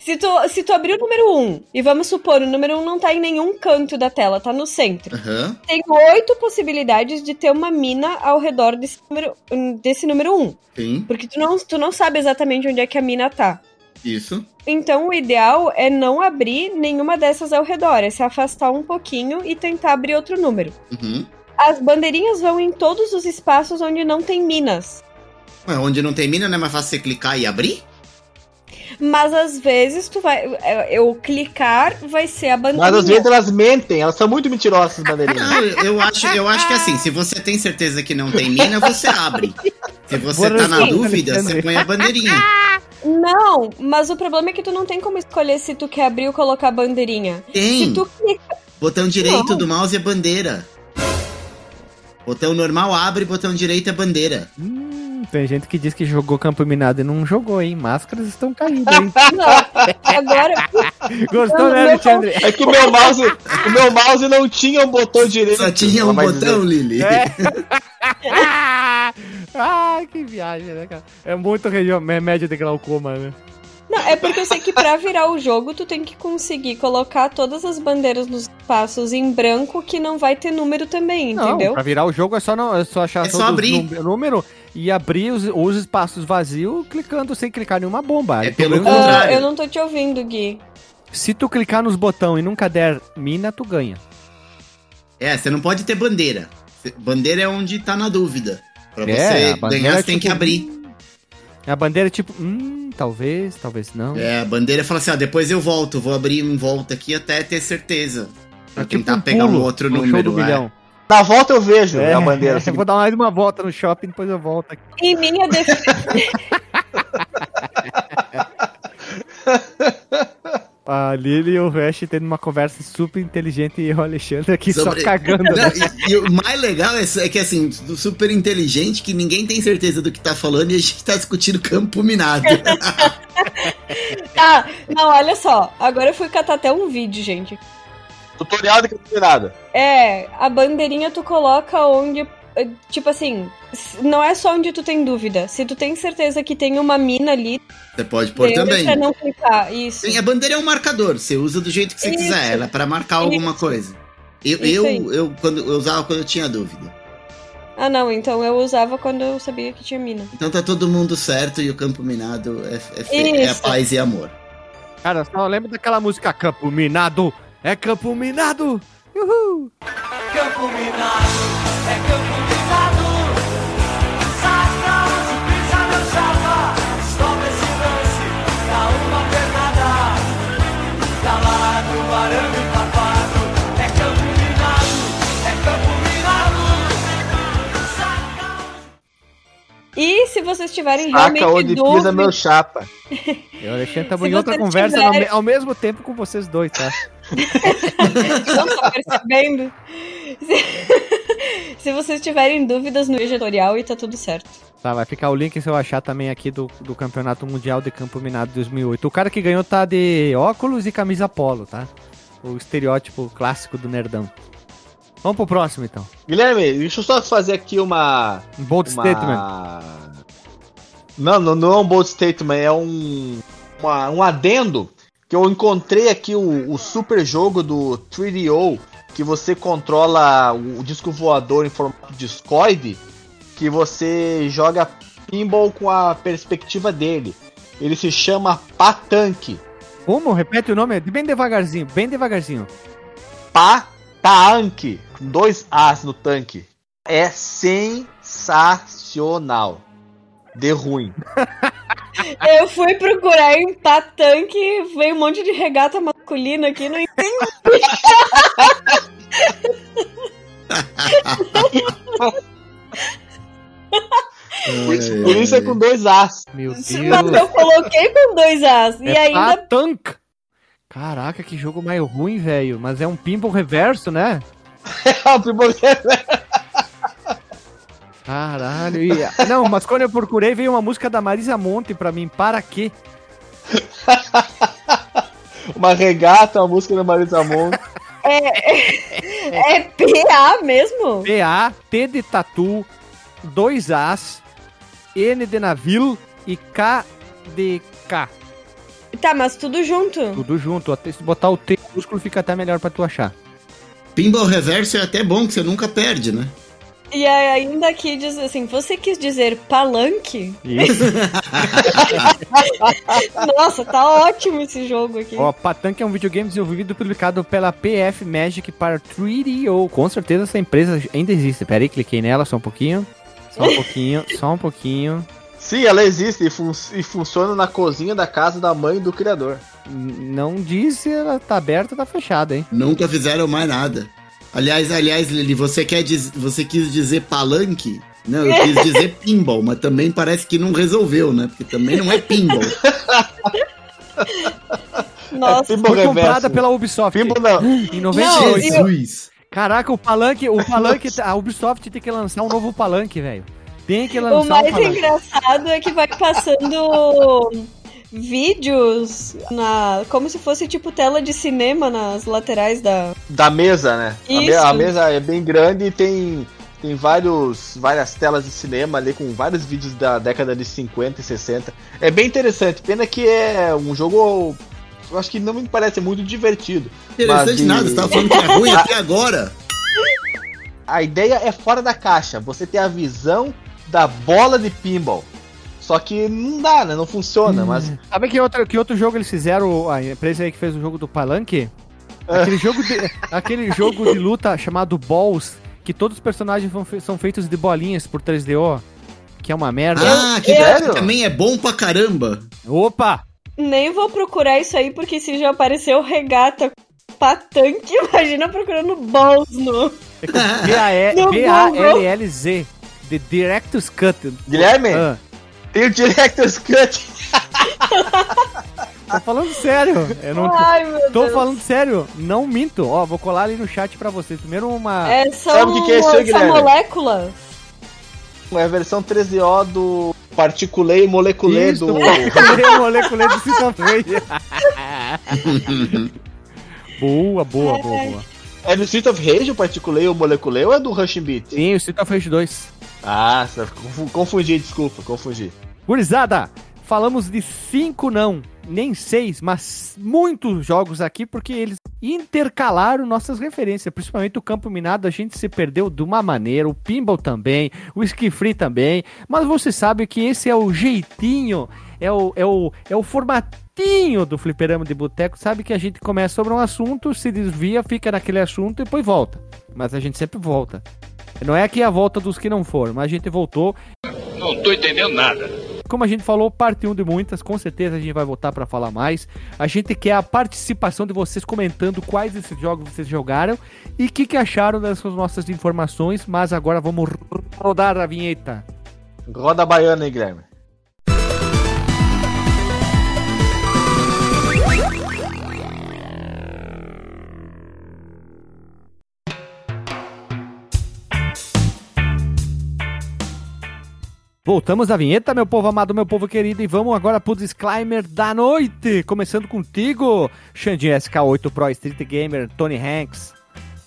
Se tu, se tu abrir o número 1, e vamos supor, o número 1 não tá em nenhum canto da tela, tá no centro. aham. Tem oito possibilidades de ter uma mina ao redor desse número, desse número 1. Sim, Porque tu não, tu não sabe exatamente onde é que a mina tá. Isso. Então o ideal é não abrir nenhuma dessas ao redor, é se afastar um pouquinho e tentar abrir outro número. Uhum. As bandeirinhas vão em todos os espaços onde não tem minas. Ué, onde não tem mina, não é mais fácil você clicar e abrir? Mas às vezes tu vai. é, Eu clicar vai ser a bandeirinha. Mas às vezes elas mentem, elas são muito mentirosas, essas bandeirinhas. Não, eu, acho, eu acho que assim, se você tem certeza que não tem mina, você abre. Se você tá na dúvida, você põe a bandeirinha. Não, mas o problema é que tu não tem como escolher se tu quer abrir ou colocar a bandeirinha. Se Tem. tu clica. Botão direito Não. do mouse é bandeira. Botão normal abre, botão direito é bandeira. Hum, tem gente que diz que jogou campo minado e não jogou, hein? Máscaras estão caindo, hein? Não, agora. Gostou, Não, né, meu Alexandre? É que o meu mouse, o meu mouse não tinha um botão direito. Só tinha um botão, dizer. Lili. É. ah, que viagem, né, cara? É muito região média de glaucoma, né? Não, é porque eu sei que pra virar o jogo, tu tem que conseguir colocar todas as bandeiras nos espaços em branco que não vai ter número também, Não, entendeu? pra virar o jogo é só, não, é só achar É só todos os abrir. nú- número e abrir os, os espaços vazios clicando sem clicar em nenhuma bomba. É pelo contrário. eu não tô te ouvindo, Gui. Se tu clicar nos botões e nunca der mina, tu ganha. É, você não pode ter bandeira. Bandeira é onde tá na dúvida. Pra É, você a bandeira ganhar, é você tem que tipo- abrir. A bandeira é tipo, hum, talvez, talvez não. É, a bandeira fala assim, ó, depois eu volto, vou abrir em volta aqui até ter certeza. Pra É tipo tentar um pegar um outro no show número. do é. Na volta eu vejo É, a bandeira. assim. eu vou dar mais uma volta no shopping, depois eu volto aqui. Em minha defesa. A Lili e o Vest tendo uma conversa super inteligente e o Alexandre aqui Sobre- só cagando. né? Não, e, e o mais legal é, é que, assim, super inteligente, que ninguém tem certeza do que tá falando e a gente tá discutindo campo minado. Ah, não, olha só. Agora eu fui catar até um vídeo, gente. Tutorial de campeonato. É, a bandeirinha tu coloca onde. Eh, Tipo assim, não é só onde tu tem dúvida. Se tu tem certeza que tem uma mina ali, Você pode pôr também. pra não clicar. Isso. Sim, a bandeira é um marcador, você usa do jeito que você Isso. quiser, ela é pra marcar alguma Isso. coisa. Eu, eu, eu, quando, eu usava quando eu tinha dúvida. Ah, não, então eu usava quando eu sabia que tinha mina. Então tá todo mundo certo e o campo minado é, é, fe- é paz e amor. Cara, só lembra daquela música Campo Minado? É Campo Minado! Uhul! Campo minado, é campo minado. Saca, pisa meu chapa. Stop esse lance, dá uma pernada. Calado, arame tapado. É campo minado, é campo minado. Saca. E se vocês tiverem Saca realmente onde pisa meu chapa. Eu, Alexandre, estamos em outra conversa tiverem- ao mesmo tempo com vocês dois, tá? não tá percebendo? Se, se vocês tiverem dúvidas no editorial e tá tudo certo. Tá, vai ficar o link se eu achar também aqui do, do Campeonato Mundial de Campo Minado 2008. O cara que ganhou tá de óculos e camisa polo, tá? O estereótipo clássico do nerdão. Vamos pro próximo, então. Guilherme, deixa eu só fazer aqui uma. Um bold uma... statement. Não, não, não é um bold statement, é um. uma- um adendo que eu encontrei aqui o, o super jogo do 3DO que você controla o, o disco voador em formato discoide que você joga pinball com a perspectiva dele. Ele se chama Patanque. Como? Repete o nome? Bem devagarzinho, bem devagarzinho. Patanque. Com dois As no tanque. É sensacional. De ruim. Eu fui procurar em Patanque e veio um monte de regata masculina aqui, não entendi. Por isso é com dois As. Meu Mas Deus. eu coloquei com dois As. E É ainda. Patank. Caraca, que jogo mais ruim, velho. Mas é um pinball reverso, né? Caralho. E... Não, mas quando eu procurei, veio uma música da Marisa Monte pra mim. Para quê? Uma regata, uma música da Marisa Monte. É PA mesmo? P-A, T de tatu, dois As, N de navio e K de K. Tá, mas tudo junto. Tudo junto. Até se botar o T músculo fica até melhor pra tu achar. Pinball reverso é até bom, que você nunca perde, né? E aí ainda aqui diz assim: você quis dizer palanque? Isso. Nossa, tá ótimo esse jogo aqui. Ó, Patank é um videogame desenvolvido e publicado pela PF Magic para 3DO. Com certeza essa empresa ainda existe. Pera aí, cliquei nela só um pouquinho. Só um pouquinho, só um pouquinho. Sim, ela existe e, fun- e funciona na cozinha da casa da mãe do criador. N- Não diz se ela tá aberta ou tá fechada, hein? Nunca fizeram mais nada. Aliás, aliás, Lili, você quer diz... você quis dizer palanque? Não, eu quis dizer pinball, mas também parece que não resolveu, né? Porque também não é pinball. Nossa, Pinball Foi comprada reverso. pela Ubisoft Pinball não. em 98. Não, Jesus! Caraca, o Palanque, o Palanque, a Ubisoft tem que lançar um novo Palanque, velho. Tem que o lançar um mais Palanque. engraçado é que vai passando vídeos na como se fosse tipo tela de cinema nas laterais da Da mesa, né? A, me- a mesa é bem grande e tem, tem vários, várias telas de cinema ali com vários vídeos da década de 50 e 60. É bem interessante. Pena que é um jogo. Eu acho que não me parece muito divertido. Interessante Mas nada, você tava falando que é ruim até agora. A ideia é fora da caixa. Você tem a visão da bola de pinball. Só que não dá, né? Não funciona. Mas Sabe que outro, que outro jogo eles fizeram, a empresa aí que fez o jogo do Palanque? Aquele jogo de, aquele jogo de luta chamado Balls, que todos os personagens são feitos de bolinhas por 3DO, que é uma merda. Ah, que Sério? também é bom pra caramba. Opa! nem vou procurar isso aí porque se já apareceu regata patanque, imagina procurando balls no É No B-A-L-L-Z. The Director's Cut. Guilherme? Ah, tem o Director's Cut. tô falando sério. Eu não Ai, meu tô Deus. falando sério. Não minto. Ó, vou colar ali no chat pra vocês. Primeiro uma... É, são, Sabe o que que é isso aí, Guilherme? moléculas. É a versão 13O do Particulei moleculê Isso, do. moleculê, moleculê do Street of Rage. boa, boa, boa, boa. É do Street of Rage o particulei ou moleculê ou é do Rushing Beat? Sim, o Street of Rage 2. Ah, confu- confundi, desculpa, confundi. Gurizada, falamos de cinco não, nem seis, mas muitos jogos aqui, porque eles intercalaram nossas referências, principalmente o Campo Minado, a gente se perdeu de uma maneira, o Pinball também, o Ski Free também, mas você sabe que esse é o jeitinho, é o, é o, é o formatinho do Fliperama de Boteco, sabe que a gente começa sobre um assunto, se desvia, fica naquele assunto e depois volta, mas a gente sempre volta. Não é aqui a volta dos que não foram, mas a gente voltou Não tô entendendo nada. como a gente falou, parte 1 de muitas, com certeza a gente vai voltar para falar mais. A gente quer a participação de vocês comentando quais desses jogos vocês jogaram e o que, que acharam dessas nossas informações, mas agora vamos rodar a vinheta. Roda a baiana aí, Guilherme. Voltamos da vinheta, meu povo amado, meu povo querido, e vamos agora pro disclaimer da noite. Começando contigo, Xandinho SK8 Pro Street Gamer, Tony Hanks.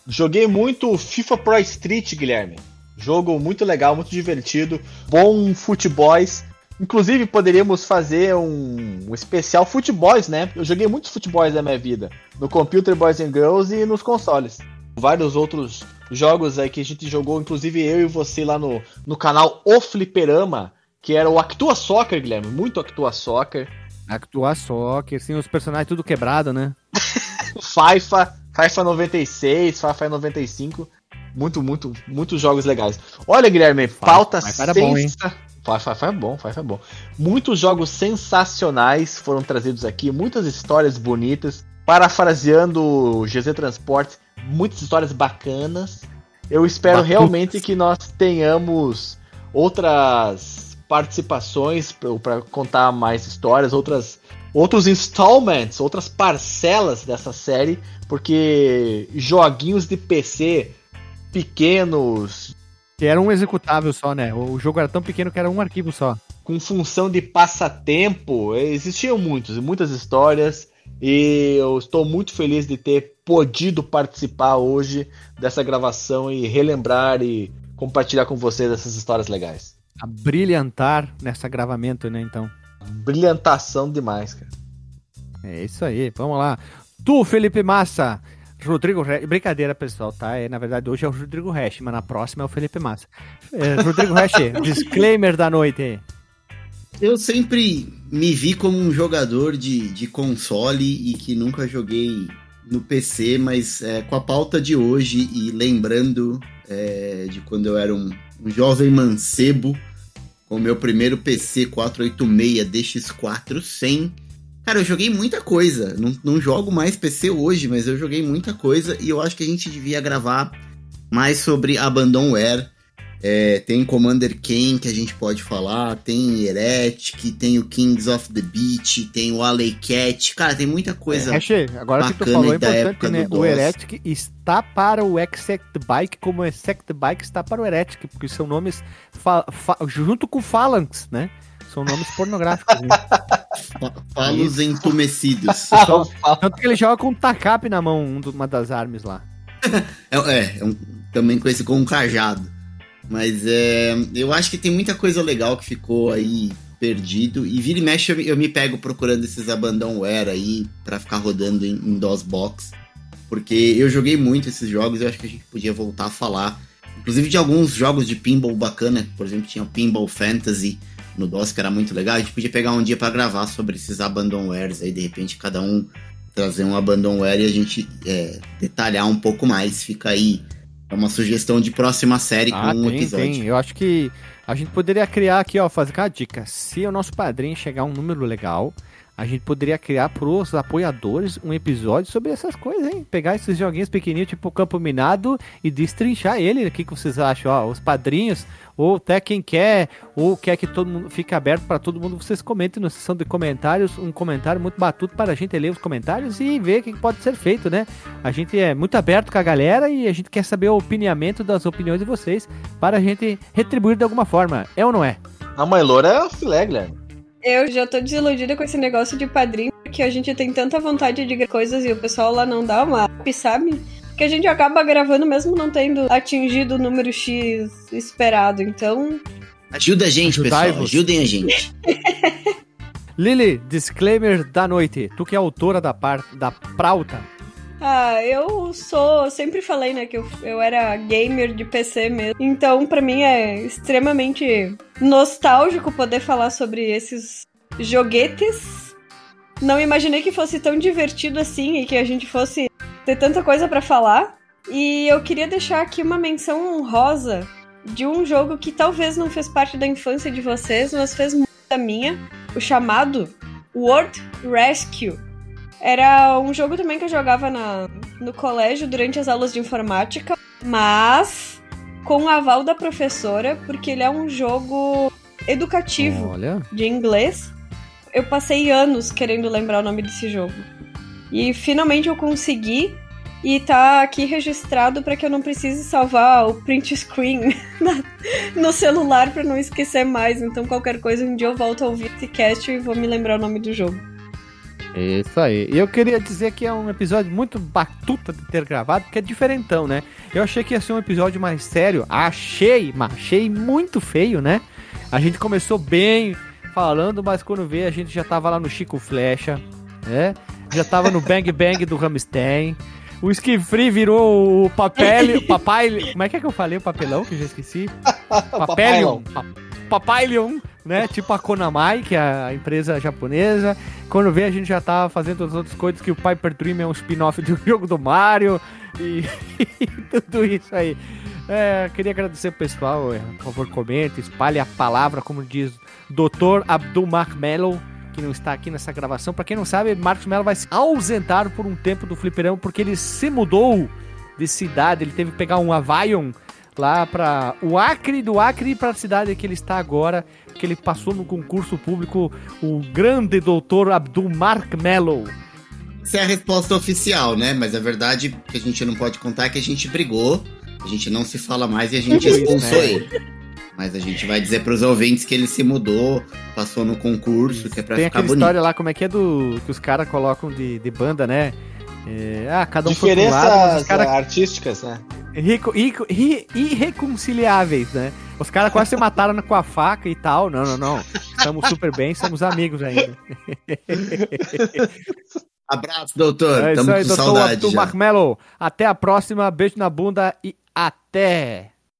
Joguei muito FIFA Pro Street, Guilherme. Jogo muito legal, muito divertido, bom futebols. Inclusive, poderíamos fazer um, um especial futebols, né? Eu joguei muitos futebols na minha vida. No Computer Boys and Girls e nos consoles. Vários outros jogos aí que a gente jogou, inclusive eu e você lá no, no canal O Fliperama, que era o Actua Soccer, Guilherme. Muito Actua Soccer. Actua Soccer, sim, os personagens tudo quebrado, né? FIFA, FIFA 96, FIFA 95. Muito, muito, muitos jogos legais. Olha, Guilherme, pauta bom, hein? sensa- FIFA FIFA é bom, FIFA é bom. Muitos jogos sensacionais foram trazidos aqui, muitas histórias bonitas. Parafraseando o GZ Transportes, muitas histórias bacanas. Eu espero realmente que nós tenhamos outras participações para contar mais histórias, outras outros installments, outras parcelas dessa série, porque joguinhos de PC pequenos, Que era um executável só, né? O jogo era tão pequeno que era um arquivo só. com função de passatempo, existiam muitos, muitas histórias, e eu estou muito feliz de ter podido participar hoje dessa gravação e relembrar e compartilhar com vocês essas histórias legais. A brilhantar nessa gravamento, né, então. Brilhantação demais, cara. É isso aí, vamos lá. Tu, Felipe Massa. Rodrigo Resch. Brincadeira, pessoal, tá? É, na verdade, hoje é o Rodrigo Resch, mas na próxima é o Felipe Massa. É, Rodrigo Resch, disclaimer da noite. Eu sempre me vi como um jogador de, de console e que nunca joguei no PC, mas é, com a pauta de hoje e lembrando é, de quando eu era um, um jovem mancebo com o meu primeiro PC 486 DX4 100. Cara, eu joguei muita coisa. Não, não jogo mais PC hoje, mas eu joguei muita coisa e eu acho que a gente devia gravar mais sobre Abandonware. É, tem Commander Ken que a gente pode falar, tem Heretic, tem o Kings of the Beach, tem o Alley Cat. Cara, tem muita coisa. Resch, agora que tu falou é importante, né? O. Heretic está para o Exact Bike, como o Exact Bike está para o Heretic, porque são nomes junto com Phalanx, né? São nomes pornográficos. né? Fa- Falos entumecidos. Tanto que ele joga com um tacape na mão, um uma das armas lá. É, é, é um- também conhecido como um cajado. Mas é, eu acho que tem muita coisa legal que ficou aí perdido. E vira e mexe eu, me- eu me pego procurando esses abandonware aí pra ficar rodando em, em DOSBox. Porque eu joguei muito esses jogos e eu acho que a gente podia voltar a falar. Inclusive de alguns jogos de pinball bacana. Por exemplo, tinha o Pinball Fantasy no DOS que era muito legal. A gente podia pegar um dia pra gravar sobre esses abandonwares aí. De repente cada um trazer um abandonware e a gente é, detalhar um pouco mais. Fica aí é uma sugestão de próxima série com um Ah, tem, episódio. tem. Eu acho que a gente poderia criar aqui, ó, fazer uma dica. Se o nosso padrinho chegar a um número legal, a gente poderia criar pros apoiadores um episódio sobre essas coisas, hein? Pegar esses joguinhos pequenininhos, tipo Campo Minado, e destrinchar ele. O que, vocês acham? Ó, os padrinhos, ou até quem quer, ou quer que todo mundo fique aberto para todo mundo, vocês comentem na seção de comentários, um comentário muito batuto para a gente ler os comentários e ver o que pode ser feito, né? A gente é muito aberto com a galera e a gente quer saber o opiniamento das opiniões de vocês para a gente retribuir de alguma forma. É ou não é? A mãe loura é filé, Guilherme. Eu já tô desiludida com esse negócio de padrinho, porque a gente tem tanta vontade de coisas e o pessoal lá não dá uma sabe? Que a gente acaba gravando mesmo não tendo atingido o número X esperado. Então, Ajuda a gente, pessoal. Ajudem a gente. Lili, disclaimer da noite. Tu que é autora da, par... da pauta. Ah, eu sou. Sempre falei, né, que eu, eu era gamer de PC mesmo. Então, pra mim é extremamente nostálgico poder falar sobre esses joguetes. Não imaginei que fosse tão divertido assim e que a gente fosse ter tanta coisa pra falar. E eu queria deixar aqui uma menção honrosa de um jogo que talvez não fez parte da infância de vocês, mas fez muito da minha. O chamado World Rescue. Era um jogo também que eu jogava na, no colégio durante as aulas de informática, mas com o aval da professora, porque ele é um jogo educativo Olha. de inglês. Eu passei anos querendo lembrar o nome desse jogo. E finalmente eu consegui. E tá aqui registrado para que eu não precise salvar o print screen no celular para não esquecer mais. Então qualquer coisa um dia eu volto a ouvir esse cast e vou me lembrar o nome do jogo. Isso aí. E eu queria dizer que é um episódio muito batuta de ter gravado, porque é diferentão, né? Eu achei que ia ser um episódio mais sério. Achei, mas achei muito feio, né? A gente começou bem falando, mas quando vê a gente já tava lá no Chico Flecha, né? Já tava no Bang Bang do Ramstein. O Skifree virou o papel. Papai. Como é que é que eu falei o papelão que eu já esqueci? Papelion. Pa- Papilion, né? Tipo a Konamai, que é a empresa japonesa. Quando vê, a gente já tava fazendo as outras coisas, que o Piper Dream é um spin-off do jogo do Mario. E, tudo isso aí. É, queria agradecer pro pessoal. é, por favor, comente, espalhe a palavra, como diz Dr. Abdul Mello, que não está aqui nessa gravação. Pra quem não sabe, Marcos Mello vai se ausentar por um tempo do Fliperama, porque ele se mudou de cidade. Ele teve que pegar um Avion lá para o Acre, do Acre para a cidade que ele está agora, que ele passou no concurso público, o grande doutor Abdul Mark Mello. Essa é a resposta oficial, né? Mas a verdade que a gente não pode contar é que a gente brigou, a gente não se fala mais e a gente expulsou né? ele. Mas a gente vai dizer pros ouvintes que ele se mudou, passou no concurso, que é pra Tem ficar aquela bonito. história lá, como é que é do que os caras colocam de, de banda, né? É, ah, cada um foi pra um lado, mas Diferenças os caras artísticas, né? Irreco- irreco- irre- irreconciliáveis, né? Os caras quase se mataram com a faca e tal. Não, não, não. Estamos super bem, somos amigos ainda. Abraço, doutor. É isso Tamo aí, com doutor saudade. Marmelo. Até a próxima. Beijo na bunda e até!